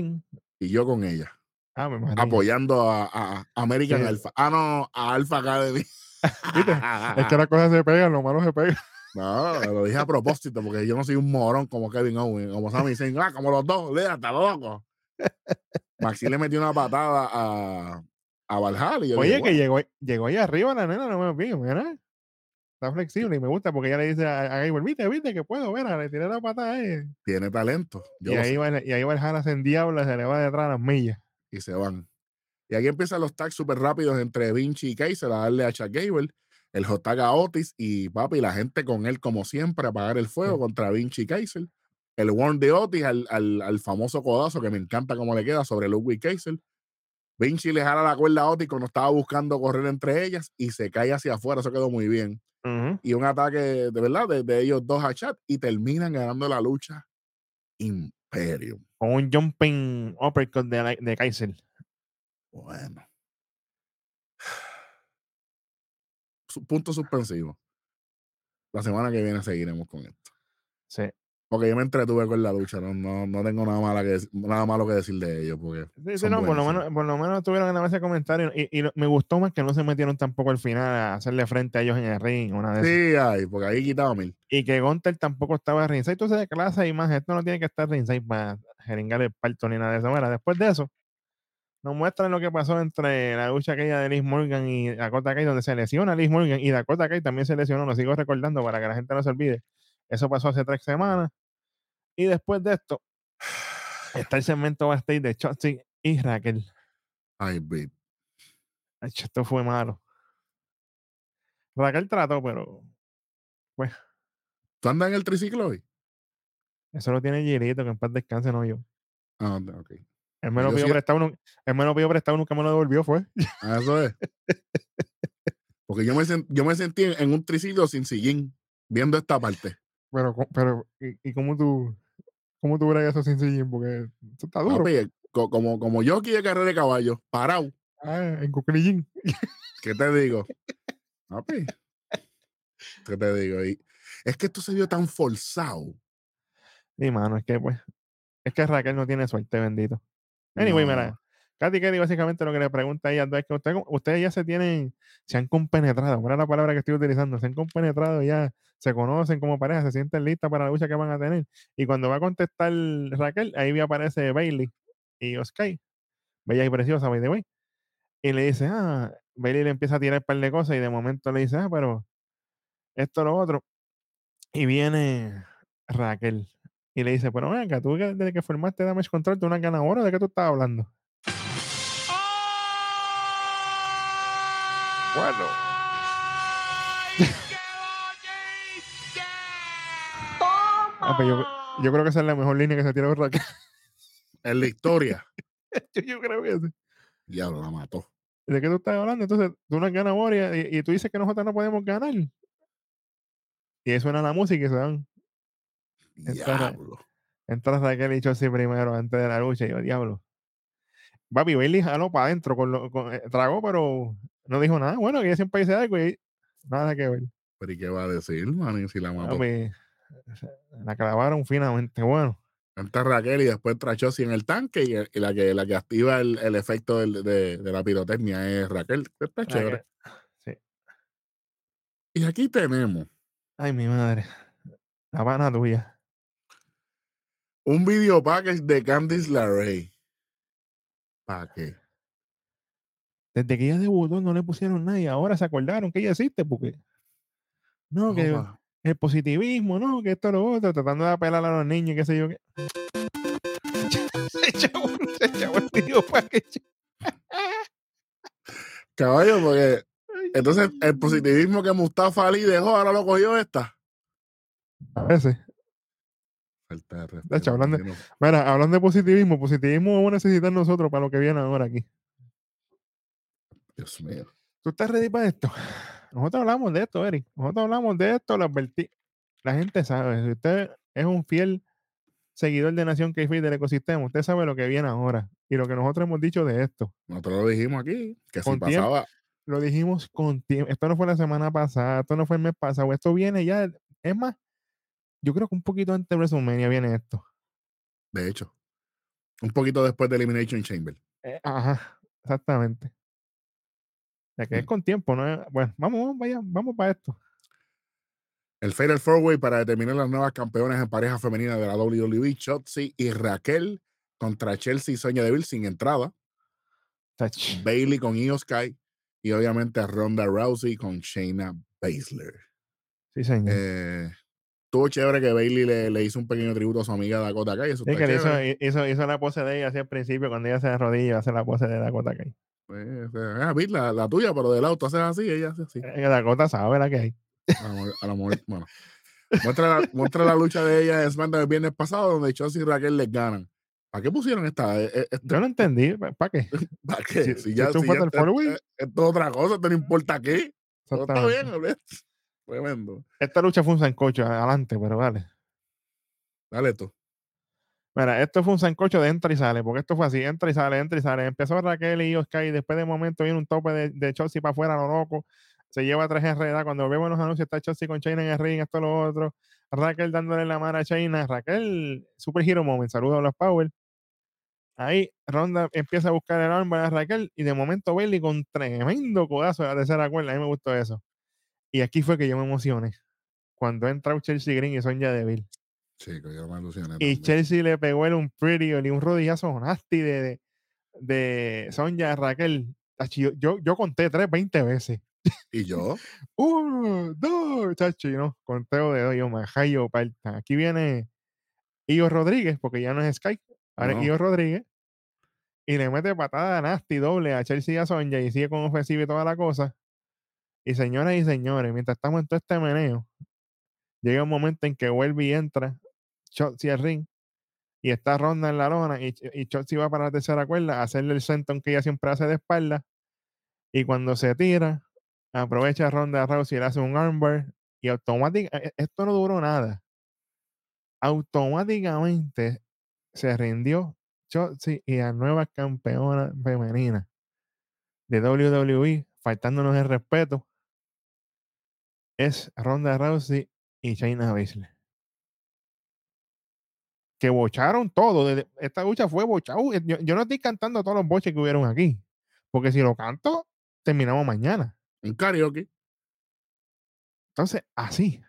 Y yo con ella, Ah, me apoyando a, a- a American Sí. Alpha. Ah, no, a Alpha Academy. ¿Viste? Es que las cosas se pegan, lo malo se pega. No, lo dije a propósito, porque yo no soy un morón como Kevin Owens, como Sami Zayn, ah, como los dos, lea, está loco. Maxi le metió una patada a, a Valhalla. y yo Oye, que "Bueno". llegó, llegó ahí arriba la nena, no me vi, mira. Está flexible y me gusta porque ella le dice a, a Gable, viste, viste que puedo, mira, le tiré la patada ahí. tiene talento. Yo Y ahí, va, y ahí va el Jala se endiabla, se le va detrás a las millas. y se van. Y aquí empiezan los tags súper rápidos entre Vinci y Kaiser a darle a Chuck Gable, el Jotaga Otis y papi, la gente con él como siempre apagar el fuego Sí. contra Vinci y Kaiser. El warn de Otis al, al, al famoso codazo que me encanta cómo le queda sobre Ludwig Kaiser. Vinci le jala la cuerda a Otis cuando estaba buscando correr entre ellas y se cae hacia afuera. Eso quedó muy bien. Y un ataque de verdad de, de ellos dos a chat y terminan ganando la lucha Imperium. Con un jumping uppercut de, de Kaiser. Bueno. Su- Punto suspensivo. La semana que viene seguiremos con esto. Sí. Porque yo me entretuve con la lucha. No, no, no tengo nada, mala que, nada malo que decir de ellos. Porque Sí, sí, no, por lo, menos, por lo menos tuvieron en la base de comentarios y, me gustó más que no se metieron tampoco al final a hacerle frente a ellos en el ring. Una esas. Sí, ay, porque ahí quitaba mil. Y que Gunter tampoco estaba ringside. Entonces de clase y más, esto no tiene que estar ringside para jeringar el parto ni nada de eso. Mira, después de eso, nos muestran lo que pasó entre la lucha aquella de Liz Morgan y Dakota Kai, donde se lesiona Liz Morgan y Dakota Kai también se lesionó, lo sigo recordando para que la gente no se olvide. Eso pasó hace tres semanas. Y después de esto, está el segmento backstage de Chotzi y Raquel. Ay, babe. Esto fue malo. Raquel trató, pero ¿Tú andas en el triciclo hoy? eso lo tiene Girito, que en paz descanse, no yo. Ah, ok. Él me lo pidió prestado, él me lo pidió prestado, nunca me lo devolvió, fue. Ah, eso es. Porque yo me, sen- yo me sentí en un triciclo sin sillín, viendo esta parte. Pero, pero, ¿y, y cómo tú, cómo tú verás eso sin sillín? Porque eso está duro. Papi, co- como, como yo aquí de carrera de caballo, parado. Ah, en cuclillín. ¿Qué te digo? Papi. ¿Qué te digo? Y es que esto se vio tan forzado. Sí, mano, es que pues, es que Raquel no tiene suerte, bendito. Anyway, No. mira, Katy Kelly básicamente lo que le pregunta a ella es que usted- ustedes ya se tienen, se han compenetrado, mira la palabra que estoy utilizando, se han compenetrado ya, se conocen como pareja, se sienten listas para la lucha que van a tener. Y cuando va a contestar Raquel, ahí aparece Bailey y Oscar, bella y preciosa, by the way. Y le dice, ah, Bailey le empieza a tirar un par de cosas y de momento le dice, ah, pero esto, lo otro. Y viene Raquel y le dice, pero venga, tú desde que formaste Damage Control, tú no has ganado oro, ¿de qué tú estás hablando? Bueno. Ah, pues yo, yo creo que esa es la mejor línea que se tiró Raquel. En la historia. yo, yo creo que sí. Diablo, la mató. ¿De qué tú estás hablando? Entonces, tú no ganas Moria y, y, tú dices que nosotros no podemos ganar. Y eso suena la música y se dan. Diablo. Entra Raquel y Chelsea primero antes de la lucha. Y yo, diablo. Papi, Bailey jaló para adentro, con, lo, con eh, tragó, pero no dijo nada. Bueno, que ella siempre dice algo y nada que ver. Pero ¿y qué va a decir, man? Si la mató. Papi, la clavaron finamente. Bueno. Entra Raquel y después entra Chossi en el tanque y, y, la, que, la que activa el, el efecto del, de, de, la pirotecnia es Raquel. Está chévere. Sí. Y aquí tenemos. Ay, mi madre. La pana tuya. Un video package de Candice LeRae. ¿Para qué? Desde que ella debutó no le pusieron nada y ahora se acordaron que ella existe porque. No, que Opa. el positivismo, no, que esto lo otro, tratando de apelar a los niños qué sé yo qué. se echó se echó el video package. Caballo, porque entonces el positivismo que Mustafa Ali dejó, ahora lo cogió esta. A veces. Falta de De hecho, respeto, hablando, mira, hablando de positivismo, positivismo vamos a necesitar nosotros para lo que viene ahora aquí. Dios mío. ¿Tú estás ready para esto? Nosotros hablamos de esto, Eric. Nosotros hablamos de esto, lo advertí. La gente sabe. Si usted es un fiel seguidor de Nación k del ecosistema, usted sabe lo que viene ahora y lo que nosotros hemos dicho de esto. Nosotros lo dijimos aquí, que si Con tiempo. pasaba, Lo dijimos con tiempo. Esto no fue la semana pasada, esto no fue el mes pasado, esto viene ya. Es más, yo creo que un poquito antes de WrestleMania viene esto. de hecho, un poquito después de Elimination Chamber. Eh, ajá, exactamente. Ya que es Mm. con tiempo, ¿no? es- Bueno, vamos, vamos, vaya, vamos para esto. El Fatal Four Way para determinar las nuevas campeonas en pareja femenina de la WWE, Shotzi y Raquel contra Chelsea y Sonya Deville sin entrada. Bailey con Io Sky y obviamente Ronda Rousey con Shayna Baszler. Sí, señor. Eh, estuvo chévere que Bailey le, le hizo un pequeño tributo a su amiga Dakota Kai. Eso Sí, que hizo, hizo, hizo la pose de ella así al principio, cuando ella se arrodilla, hace la pose de Dakota Kai. Pues, ah, la, la tuya, pero del auto haces así, ella hace así. Eh, Dakota sabe la que hay. A lo mejor- a lo mejor, bueno. Muestra la, muestra la lucha de ella en SmackDown el viernes pasado, donde Chelsea y Raquel les ganan. ¿Para qué pusieron esta? eh, eh, este- Yo no entendí. ¿Para qué? ¿Para qué? si- Si, ya, es si un ya está- es otra cosa, esto no importa qué. Todo está bien, olvídate. Tremendo. Esta lucha fue un sancocho adelante, pero vale. Dale tú. Mira, esto fue un sancocho de entra y sale, porque esto fue así, entra y sale, entra y sale. Empezó Raquel y Oscar y después de momento viene un tope de, de Chelsea para afuera, lo loco. Se lleva tres enredadas. Cuando vemos los anuncios está Chelsea con China en el ring, esto, lo otro. Raquel dándole la mano a China. Raquel, super hero moment, saludos a los Power. Ahí Ronda empieza a buscar el arma a Raquel y de momento Bailey con tremendo codazo de la tercera cuerda. A mí me gustó eso. Y aquí fue que yo me emocioné. Cuando entra Chelsea Green y Sonya Deville. Chico, yo me alusioné. Y también. Chelsea le pegó el un pretty y un rodillazo nasty de, de, de Sonia Raquel. Yo, yo, conté tres, 20 veces. ¿Y yo? Uno, dos, chachi, no, conteo de dos, yo me hallo parta. Aquí viene Io Rodríguez, porque ya no es Sky, ahora es No. Io Rodríguez. Y le mete patada nasty doble a Chelsea y a Sonia y sigue con ofensiva y toda la cosa. Y señoras y señores, mientras estamos en todo este meneo, llega un momento en que vuelve y entra Chelsea al ring y está Ronda en la lona y, y Chelsea va para la tercera cuerda a hacerle el senton que ella siempre hace de espalda y cuando se tira aprovecha a Ronda Rousey y le hace un armbar y automáticamente esto no duró nada. Automáticamente se rindió Chelsea y la nueva campeona femenina de WWE faltándonos el respeto es Ronda Rousey y Shayna Baszler que bocharon todo. Esta lucha fue bochado. Yo, yo no estoy cantando todos los boches que hubieron aquí. Porque si lo canto, terminamos mañana. Un karaoke. Entonces, así,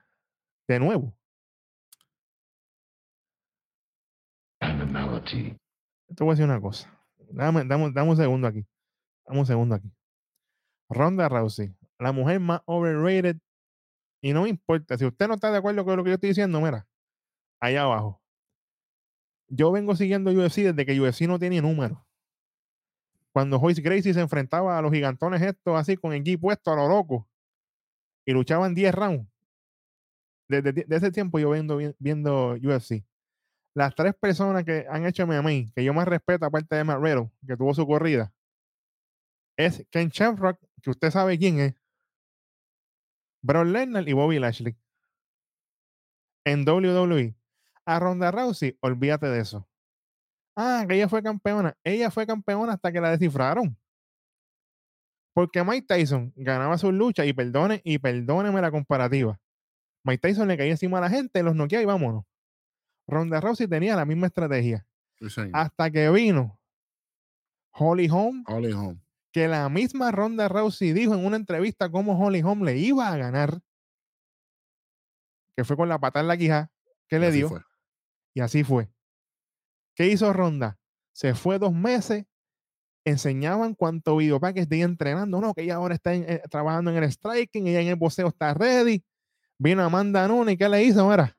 de nuevo. Te voy a decir una cosa. Dame, dame, dame un segundo aquí. Dame un segundo aquí. Ronda Rousey, la mujer más overrated. Y no me importa. Si usted no está de acuerdo con lo que yo estoy diciendo, mira, allá abajo. Yo vengo siguiendo UFC desde que UFC no tiene número. Cuando Joyce Gracie se enfrentaba a los gigantones estos así con el gi puesto a lo loco y luchaban 10 rounds. Desde ti- de ese tiempo yo vengo vi- viendo UFC. Las tres personas que han hecho MMA, que yo más respeto, aparte de Riddle, que tuvo su corrida, es Ken Shamrock, que usted sabe quién es. Brock Lesnar y Bobby Lashley. En WWE. A Ronda Rousey, olvídate de eso. Ah, que ella fue campeona. Ella fue campeona hasta que la descifraron. Porque Mike Tyson ganaba sus luchas y perdone, y perdóneme la comparativa. Mike Tyson le caía encima a la gente, los noqueaba y vámonos. Ronda Rousey tenía la misma estrategia. Hasta que vino Holly Holm, Holly Holm, que la misma Ronda Rousey dijo en una entrevista cómo Holly Holm le iba a ganar, que fue con la pata en la quija que le dio. Y así fue. ¿Qué hizo Ronda? Se fue dos meses, enseñaban cuánto video que ella entrenando, no, que ella ahora está eh, trabajando en el striking, ella en el boxeo está ready. Vino Amanda Nunes y ¿qué le hizo? Mira.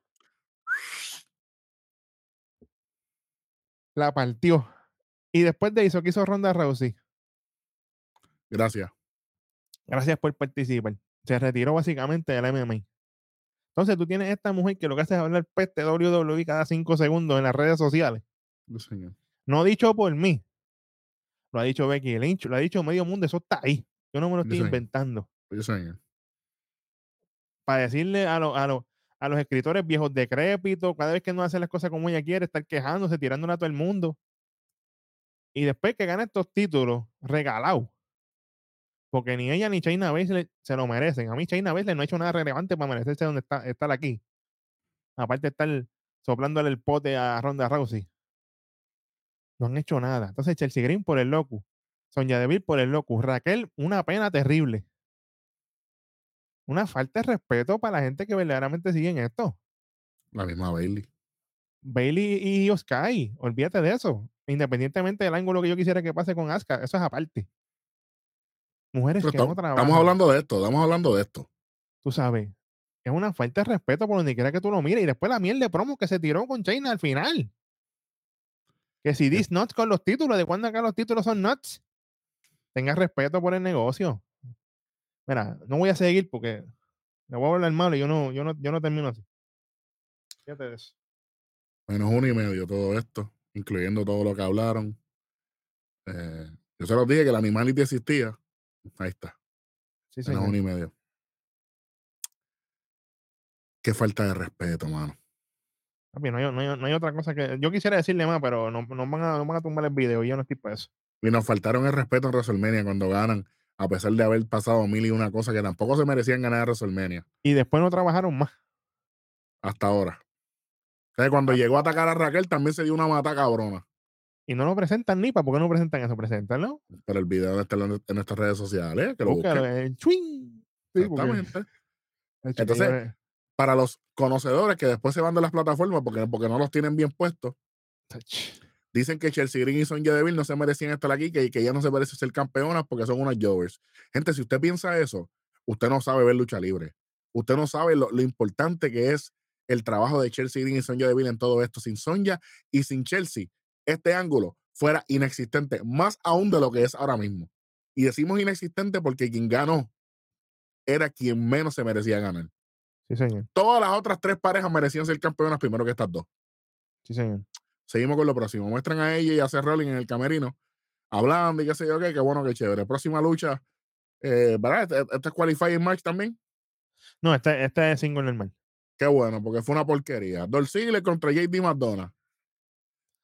La partió. Y después de eso, ¿qué hizo Ronda Rousey? Gracias. Gracias por participar. Se retiró básicamente del MMA. Entonces tú tienes esta mujer que lo que hace es hablar peste WWE cada cinco segundos en las redes sociales. No dicho por mí. Lo ha dicho Becky Lynch, lo ha dicho medio mundo, eso está ahí. Yo no me lo estoy inventando. Para decirle a, a, a los escritores viejos decrépitos, cada vez que no hace las cosas como ella quiere, estar quejándose, tirándole a todo el mundo. Y después que gana estos títulos regalados, porque ni ella ni China Baszler se lo merecen. A mí China Baszler no ha hecho nada relevante para merecerse donde está, estar aquí. Aparte de estar soplándole el pote a Ronda Rousey. No han hecho nada. Entonces Chelsea Green por el loco. Sonia Deville por el loco. Raquel, una pena terrible. Una falta de respeto para la gente que verdaderamente sigue en esto. La misma Bailey. Bailey y Oskai, olvídate de eso. Independientemente del ángulo que yo quisiera que pase con Asuka, eso es aparte. Mujeres que estamos, no trabajan. Estamos hablando de esto, estamos hablando de esto. Tú sabes, es una falta de respeto por donde quiera que tú lo mires. Y después la miel de promo que se tiró con China al final. Que si dis nuts con los títulos, ¿de cuándo acá los títulos son nuts? Tenga respeto por el negocio. Mira, no voy a seguir porque me voy a hablar malo y yo no, yo no, yo no termino así. Fíjate de eso. Menos uno y medio todo esto, incluyendo todo lo que hablaron. Eh, yo se los dije que el animality existía. Ahí está. Sí, y medio. Qué falta de respeto, mano. No hay, no, hay, otra cosa que. Yo quisiera decirle más, pero no, no, van, a, no van a tumbar el video y yo no estoy para eso. Y nos faltaron el respeto en WrestleMania cuando ganan, a pesar de haber pasado mil y una cosas que tampoco se merecían ganar a WrestleMania. Y después no trabajaron más. Hasta ahora. cuando ah. llegó a atacar a Raquel también se dio una mata cabrona. Y no lo presentan ni para, ¿por qué no presentan eso? Preséntanlo. Pero el video está en, nuestras redes sociales. Que lo busquen. Exactamente. Entonces, para los conocedores que después se van de las plataformas porque, porque no los tienen bien puestos, dicen que Chelsea Green y Sonja Deville no se merecían estar aquí, que, que ya no se merece ser campeonas porque son unas Jovers. Gente, si usted piensa eso, usted no sabe ver lucha libre. Usted no sabe lo, lo importante que es el trabajo de Chelsea Green y Sonja Deville en todo esto. Sin Sonja y sin Chelsea, este ángulo fuera inexistente, más aún de lo que es ahora mismo. Y decimos inexistente porque quien ganó era quien menos se merecía ganar. Sí, señor. Todas las otras tres parejas merecían ser campeonas primero que estas dos. Sí, señor. Seguimos con lo próximo. Muestran a ella y a Seth Rollins en el camerino, hablando y qué sé yo qué, qué bueno, qué chévere. Próxima lucha, eh, ¿verdad? ¿Este, este, es qualifying match también? No, este, este es single normal. Qué bueno, porque fue una porquería. Ziggler contra JD McDonough.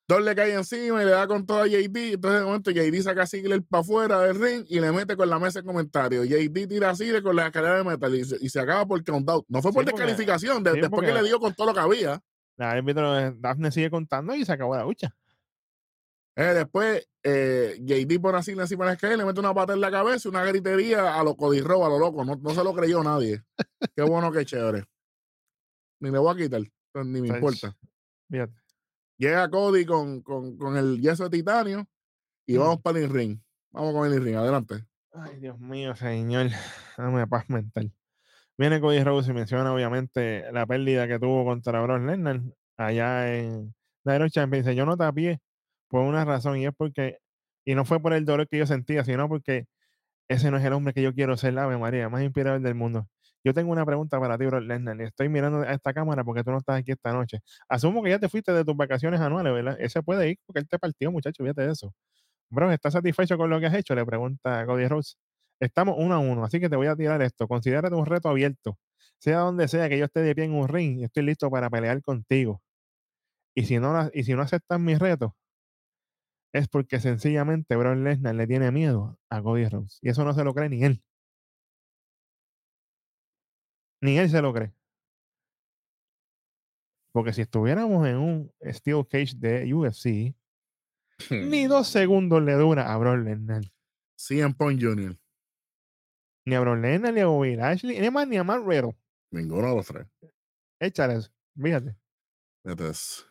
Thor le cae encima y le da con todo a JD. Entonces, de momento, JD saca a Ziggler para afuera del ring y le mete con la mesa de comentarios. JD tira a Ziggler con la escalera de metal y se, acaba por countdown. No fue por descalificación, después que le dio con todo lo que había. La árbitro Daphne sigue contando y se acabó la lucha. Eh, después, eh, JD pone así encima de la escalera, le mete una pata en la cabeza, una gritería a lo codirro, a lo loco. No, no se lo creyó nadie. Qué bueno, qué chévere. Ni le voy a quitar, ni me importa. Fíjate. Llega Cody con, con, con el yeso de titanio y vamos para el ring. Vamos con el ring, adelante. Ay, Dios mío, señor. Dame paz mental. Viene Cody Rhodes y menciona obviamente la pérdida que tuvo contra Brock Lesnar allá en Nairo Champions. Dice, yo no tapié por una razón y es porque, y no fue por el dolor que yo sentía, sino porque ese no es el hombre que yo quiero ser, la Ave María, más inspirador del mundo. Yo tengo una pregunta para ti, bro Lesnar. Estoy mirando a esta cámara porque tú no estás aquí esta noche. Asumo que ya te fuiste de tus vacaciones anuales, ¿verdad? Ese puede ir porque él te partió, muchacho, fíjate eso. bro, ¿estás satisfecho con lo que has hecho? Le pregunta Cody Rhodes. Estamos uno a uno, así que te voy a tirar esto. Considérate un reto abierto. Sea donde sea que yo esté de pie en un ring, estoy listo para pelear contigo. Y si no, y si no aceptas mi reto, es porque sencillamente Brock Lesnar le tiene miedo a Cody Rhodes. Y eso no se lo cree ni él. Ni él se lo cree. Porque si estuviéramos en un Steel Cage de UFC, ni dos segundos le dura a Brock Lesnar. CM Punk Jr. Ni a Brock Lesnar, ni a Bobby Lashley, ni más ni a Matt Riddle. Ninguno de los tres. Échale eso. Fíjate. Fíjate eso.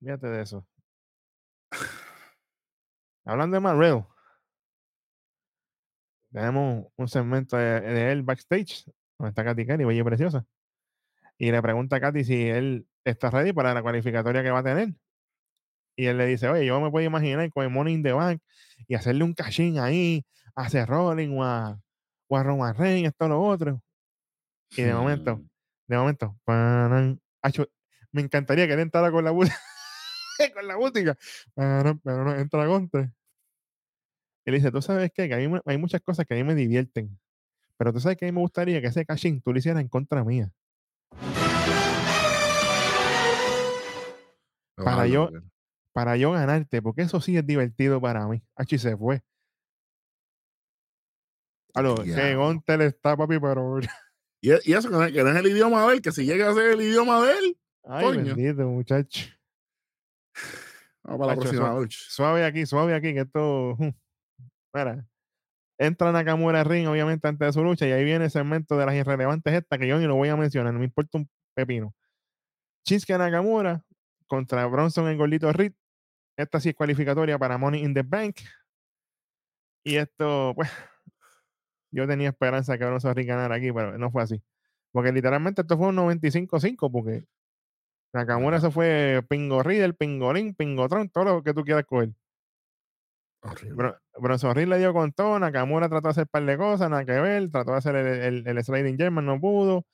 Fíjate de eso. Hablando de Matt Riddle. Tenemos un segmento de, él backstage, donde está Katy Kelly, bella y preciosa. Y le pregunta a Katy si él está ready para la cualificatoria que va a tener. Y él le dice, oye, yo me puedo imaginar con el Money in the Bank y hacerle un cachín ahí, a hacer Rolling o a, o a Roman Reigns, esto lo otro. Y de momento, Hmm. de momento, acho, me encantaría que él entrara con la música, con la música, pero, pero no entra Gonte. Le dice, tú sabes qué? que hay muchas cosas que a mí me divierten, pero tú sabes que a mí me gustaría que ese cachín tú lo hicieras en contra mía. Para yo- para yo ganarte, porque eso sí es divertido para mí. Achi se fue. Aló, que. Gontel está, papi, pero. Y, y eso que no, es- el idioma de él, que si llega a ser el idioma de él, Ay, Coño. bendito, muchacho. vamos para la próxima lucha. Suave aquí, suave aquí, que esto. Mira. Entra Nakamura al ring, obviamente, antes de su lucha, y ahí viene el segmento de las irrelevantes esta que yo ni lo voy a mencionar, no me importa un pepino. Shinsuke Nakamura contra Bronson el gordito Reed. Esta sí es cualificatoria para Money in the Bank. Y esto, pues, yo tenía esperanza que Bronson Reed ganara aquí, pero no fue así. Porque literalmente esto fue un 95-5, porque Nakamura eso fue Pingo Riddle, Pingolín, Pingotron, todo lo que tú quieras coger. Horrible. Bro- Bronson Reed le dio con todo, Nakamura trató de hacer un par de cosas, nada trató de hacer el, el, el sliding German, no pudo,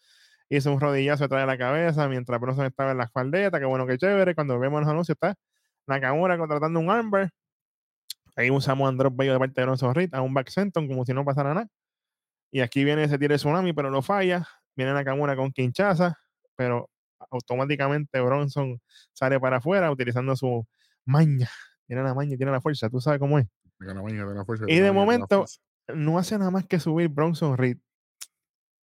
hizo un rodillazo detrás de la cabeza mientras Bronson estaba en la espaldeta, que bueno, que chévere, cuando vemos los anuncios está Nakamura contratando un armbar, ahí usamos un drop bello de parte de Bronson Reed a un back senton como si no pasara nada, y aquí viene ese tiro de tsunami, pero lo falla, viene Nakamura con quinchaza, pero automáticamente Bronson sale para afuera utilizando su maña, tiene la maña tiene la fuerza, tú sabes cómo es Que la maña de la fuerza, Y de momento- no hace nada más que subir Bronson Reed.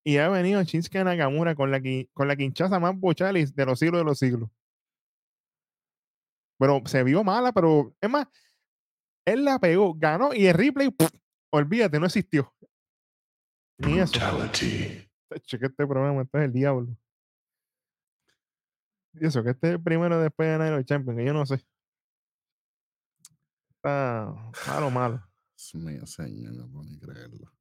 Y ha venido Shinsuke Nakamura con la, con la quinchaza más bochalis de los siglos de los siglos. Pero se vio mala, pero es más, él la pegó, ganó y el replay, ¡puf! olvídate, no existió. Ni eso. Tacho, que este programa este es el diablo. Y eso, que este es el primero después de Night of Champions, que yo no sé. Está malo, malo. Dios mío, señor, no puedo ni creerlo.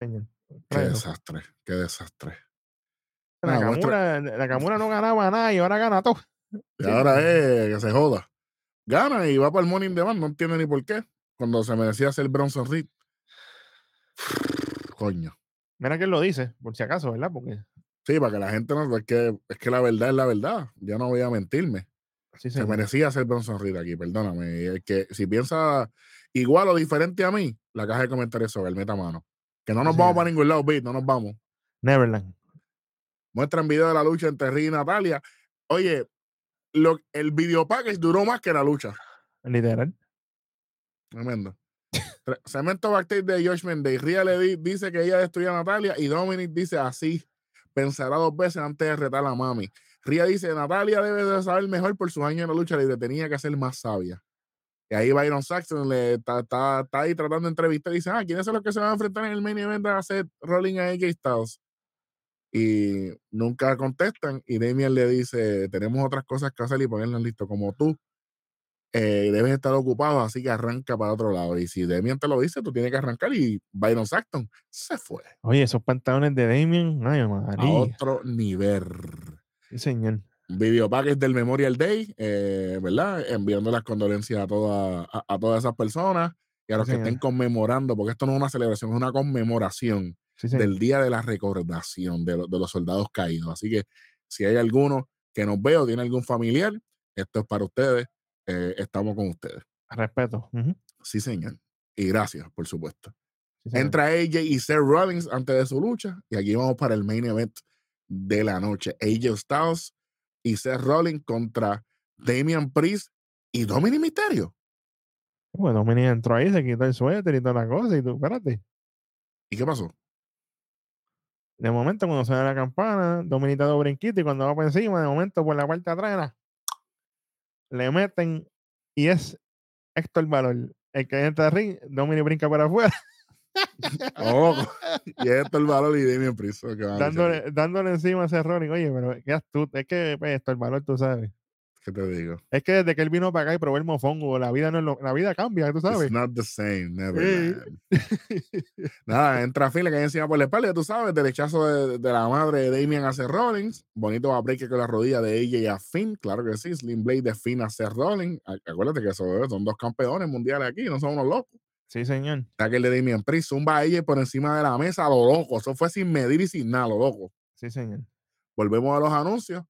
señor. Qué desastre, qué desastre. Nada, Nakamura, Nakamura no ganaba nada y ahora gana todo. Y Sí, ahora es que se joda. Gana y va para el Morning Demand, no entiende ni por qué. Cuando se merecía ser Bronson Reed. Coño. Mira que él lo dice, por si acaso, ¿verdad? Porque Sí, para que la gente no. Es que, es que la verdad es la verdad. Yo no voy a mentirme. Sí, Se merecía ser Bronson Reed aquí, perdóname. Es que si piensa igual o diferente a mí, la caja de comentarios sobre el meta mano. Que no nos Sí, vamos para ningún lado, Beat, no nos vamos. Neverland. Muestran video de la lucha entre Reed y Natalia. Oye, lo, el video package duró más que la lucha. Literal. Tremendo. Tre- Cemento backstage de Josh Mendez. Ria le di- dice que ella destruyó a Natalia y Dominic dice así. Pensará dos veces antes de retar a mami. Ria dice, Natalia debe de saber mejor por sus años en la lucha libre. Tenía que ser más sabia. Y ahí Byron Saxon le está, está- está ahí tratando de entrevistar y dice, ah, ¿quiénes son los que se van a enfrentar en el main event a hacer Rolling a AJ Styles? Y nunca contestan. Y Damian le dice, tenemos otras cosas que hacer y ponerlas listo como tú eh, debes estar ocupado, así que arranca para otro lado. Y si Demian te lo dice, tú tienes que arrancar. Y Byron Saxton se fue Oye, esos pantalones de Damien, ay, a otro nivel. Sí, señor. Video package del Memorial Day, eh, ¿verdad? Enviando las condolencias a, toda, a, a todas esas personas y a los Sí, que estén señor. conmemorando, porque esto no es una celebración, es una conmemoración Sí, del Día de la Recordación de, lo- de los soldados caídos. Así que si hay alguno que nos ve o tiene algún familiar, esto es para ustedes. eh, estamos con ustedes. Respeto. Sí, señor. Y gracias, por supuesto. Entra AJ y Seth Rollins antes de su lucha. Y aquí vamos para el main event de la noche. AJ Styles y Seth Rollins contra Damian Priest y Dominic Mysterio. Bueno, Dominic entró ahí, se quitó el suéter y toda la cosa. Y tú, espérate. ¿Y qué pasó? De momento, cuando suena la campana, Dominic da brinquito y cuando va por encima, de momento, por la parte atrás, le meten y es Héctor Valor. El que entra de ring, Dominic brinca para afuera. oh, y esto el valor y Damien Priest. Dándole, dándole encima a ese Rollins. Oye, pero qué astuto. Es que esto el valor, tú sabes. ¿Qué te digo? Es que desde que él vino para acá y probó el mofongo, la vida no es lo, la vida cambia, tú sabes. It's not the same, never. Nada, entra fila que hay encima por la espalda, tú sabes, derechazo de, de la madre de Damien hacia Rollins. Bonito va a break con la rodilla de ella y a Finn, claro que sí. Slim Blade de Finn hacia Rollins. Acuérdate que son, son dos campeones mundiales aquí, no son unos locos. Sí, señor. que de Damien Priest, zumba a ella por encima de la mesa, a lo loco. Eso fue sin medir y sin nada, lo loco. Sí, señor. Volvemos a los anuncios.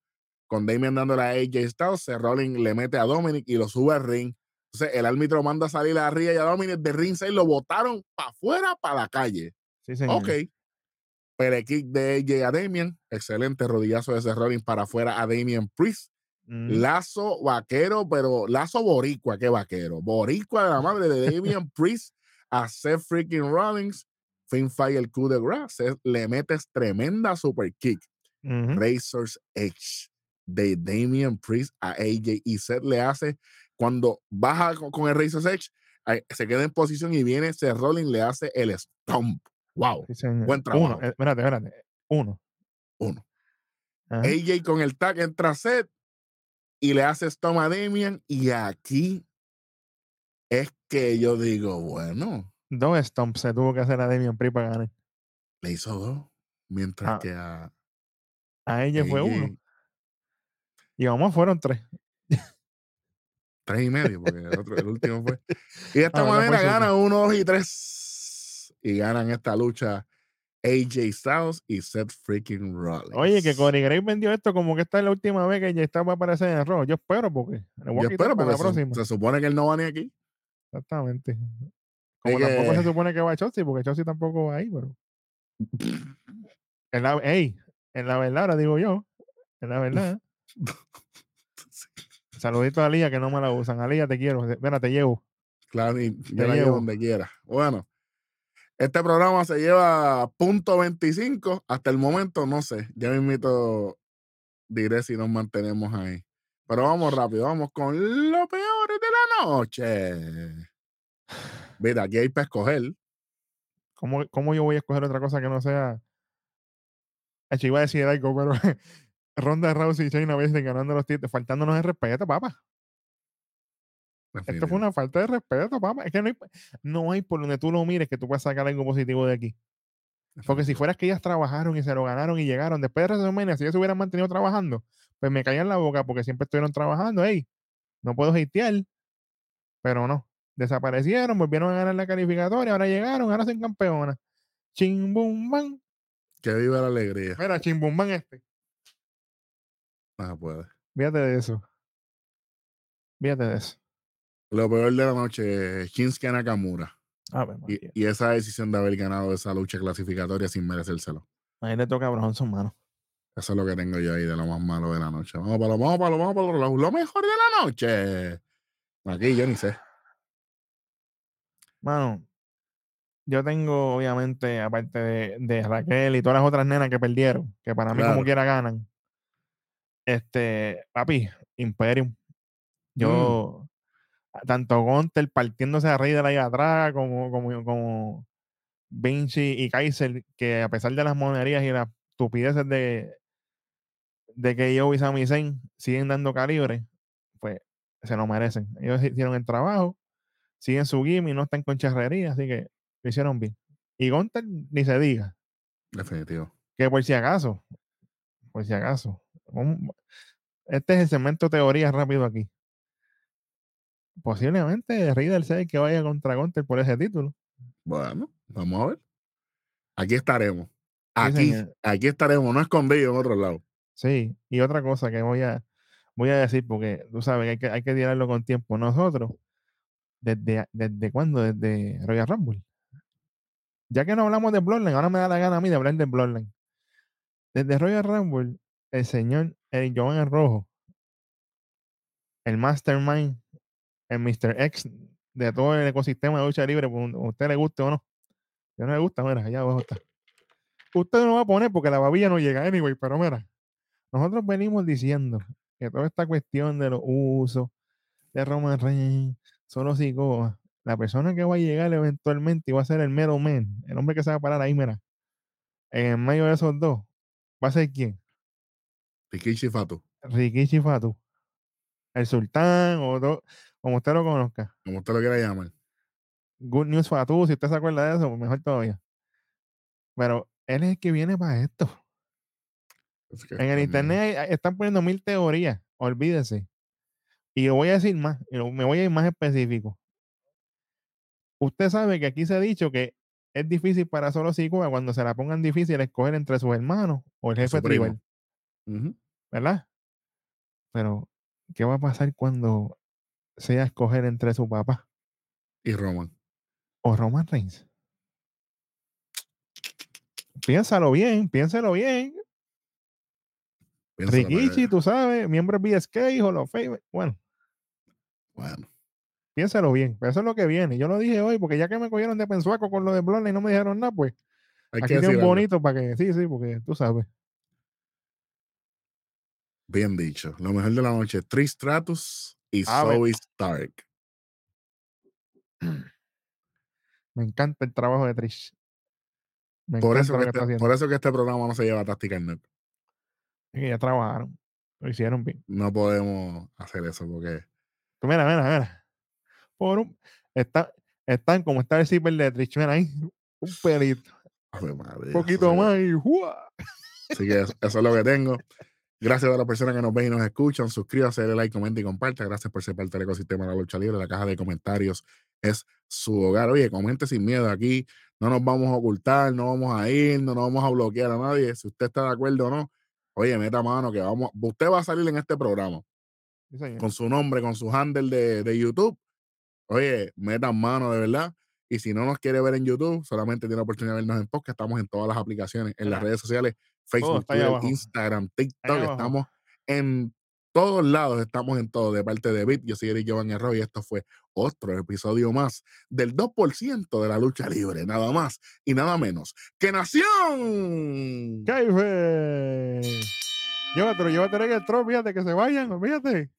Con Damien dándole a AJ Styles, Rollins le mete a Dominic y lo sube al ring. Entonces el árbitro manda a salir a Ria y a Dominic de ring y lo botaron para afuera, para la calle. Sí, señor. Ok. kick de AJ a Damien. Excelente rodillazo de ese Rollins para afuera a Damien Priest. Mm. Lazo vaquero, pero lazo boricua, qué vaquero. Boricua de la madre de Damien Priest a Seth freaking Rollins. Finn el coup de grass. Le metes tremenda super kick. Razor's Edge de Damien Priest a AJ y Seth le hace cuando baja con, el Razor's Edge se queda en posición y viene Seth Rollins le hace el stomp. Wow. Buen trabajo. Uno, eh, espérate, espérate. Uno. Uno. AJ con el tag entra Seth y le hace Stone a Damien. Y aquí es que yo digo, bueno. Dos stomps se tuvo que hacer a Damien Priest para ganar. Le hizo dos. Mientras ah. que a. A ella fue uno. Y vamos, fueron tres. Tres y medio, porque el, otro, el último fue. Y de esta manera gana uno, dos y tres. Y ganan esta lucha AJ Styles y Seth freaking Rollins. Oye, que Corey Graves vendió esto como que esta es la última vez que ya está va a aparecer en el Raw. Yo espero porque. Yo espero porque la próxima. Se, supone que él no va ni aquí. Exactamente. Como tampoco se supone que va a Chelsea, porque Chelsea tampoco va ahí, pero. en la, ey, en la verdad, ahora digo yo. En la verdad. Saludito a Lía que no me la usan. Alía, te quiero. Mira, te llevo. Claro, y te la llevo donde quiera. Bueno, este programa se lleva punto 25. Hasta el momento, no sé. Ya me invito, diré si nos mantenemos ahí. Pero vamos rápido, vamos con lo peor de la noche. Mira, aquí hay para escoger. ¿Cómo, ¿Cómo, yo voy a escoger otra cosa que no sea? Hecho, iba a decir algo, pero Ronda Rousey y Shayna Baszler ganando los títulos, faltándonos el respeto, papá. Esto fue una falta de respeto, papá. Es que no hay, no hay por donde tú lo mires que tú puedas sacar algo positivo de aquí. Porque si fueras que ellas trabajaron y se lo ganaron y llegaron después de WrestleMania, si ellas se hubieran mantenido trabajando, pues me caían la boca porque siempre estuvieron trabajando. Ey, no puedo hatear, pero no. Desaparecieron, volvieron a ganar la calificatoria, ahora llegaron, ahora son campeonas. Chimbumban. Que viva la alegría. Mira, chimbumban este. Ah, puede. Fíjate de eso. Fíjate de eso. Lo peor de la noche, Shinsuke Nakamura. Ah, y, y, esa decisión de haber ganado esa lucha clasificatoria sin merecérselo. Ahí le toca a Bronson, mano. Eso es lo que tengo yo ahí de lo más malo de la noche. Vamos para lo, vamos para lo, vamos para lo, lo mejor de la noche. Aquí yo ni sé. Mano, yo tengo, obviamente, aparte de, de, Raquel y todas las otras nenas que perdieron, que para mí como quiera ganan. Este, papi, Imperium. Mm. Tanto Gontel partiéndose a la ahí atrás, como, como, como Vinci y Kaiser, que a pesar de las monerías y las estupideces de, de que yo y Sami Zayn siguen dando calibre, pues se lo merecen. Ellos hicieron el trabajo, siguen su y no están con charrería, así que lo hicieron bien. Y Gontel ni se diga. Definitivo. Que por si acaso, por si acaso, este es el segmento teoría rápido aquí. Posiblemente Rey del 6 que vaya contra Gunter por ese título. Bueno, vamos a ver. Aquí estaremos. Aquí, aquí estaremos, no escondidos en otro lado. Sí, y otra cosa que voy a, voy a decir, porque tú sabes que hay que, hay que tirarlo con tiempo. Nosotros, ¿Desde, desde cuándo? Desde Royal Rumble. Ya que no hablamos de Bloodline, ahora me da la gana a mí de hablar de Bloodline. Desde Royal Rumble, el señor el Joan el Rojo, el Mastermind, el Mr. X de todo el ecosistema de lucha libre, pues, a usted le guste o no. Si no le gusta, mira, allá abajo está. Usted no va a poner porque la babilla no llega anyway, pero mira, nosotros venimos diciendo que toda esta cuestión de los usos de Roman Reigns, solo sigo la persona que va a llegar eventualmente y va a ser el mero men, el hombre que se va a parar ahí, mira, en medio de esos dos, ¿va a ser quién? Rikishi Fatu. Rikishi Fatu. El sultán, o como usted lo conozca. Como usted lo quiera llamar. Good News Fatu, si usted se acuerda de eso, pues mejor todavía. Pero él es el que viene para esto. en el internet están poniendo mil teorías, olvídese. Y yo voy a decir más, me voy a ir más específico. Usted sabe que aquí se ha dicho que es difícil para solo Sikoa cuando se la pongan difícil escoger entre sus hermanos o el jefe tribal. ¿Verdad? Pero, ¿qué va a pasar cuando sea escoger entre su papá? Y Roman. O Roman Reigns. Piénsalo bien, piénsalo bien. Rikichi, tú sabes, miembro de BSK, o los Bueno. Bueno. Piénsalo bien, eso es lo que viene. Yo lo dije hoy porque ya que me cogieron de pensuaco con lo de Blonde y no me dijeron nada, pues Hay aquí que un bonito para que, sí, sí, porque tú sabes. Bien dicho. Lo mejor de la noche, Trish Stratus y ah, Zoe Stark. Me encanta el trabajo de Trish. por, eso que este, por eso que este programa no se lleva a Tactical Net. que ya trabajaron. Lo hicieron bien. No podemos hacer eso porque. Mira, mira, mira por un. Está, están como está el zipper de Trichman ahí, un pelito. un poquito más y Así que eso, es lo que tengo. Gracias a las personas que nos ven y nos escuchan. Suscríbase, dale like, comenta y comparta. Gracias por ser parte del ecosistema de la lucha libre. La caja de comentarios es su hogar. Oye, comente sin miedo aquí. No nos vamos a ocultar, no vamos a ir, no nos vamos a bloquear a nadie. Si usted está de acuerdo o no, oye, meta mano que vamos. Usted va a salir en este programa con su nombre, con su handle de, de YouTube Oye, metan mano de verdad. Y si no nos quiere ver en YouTube, solamente tiene la oportunidad de vernos en podcast. Estamos en todas las aplicaciones, en las redes sociales, Facebook, Twitter, Instagram, TikTok. Estamos en todos lados, estamos en todo. De parte de Bit, yo soy Eric Giovanni Arroyo y esto fue otro episodio más del 2% de la lucha libre. Nada más y nada menos que Nación. ¡Caife! Llévatelo, llévatelo en el tron, fíjate que se vayan, fíjate.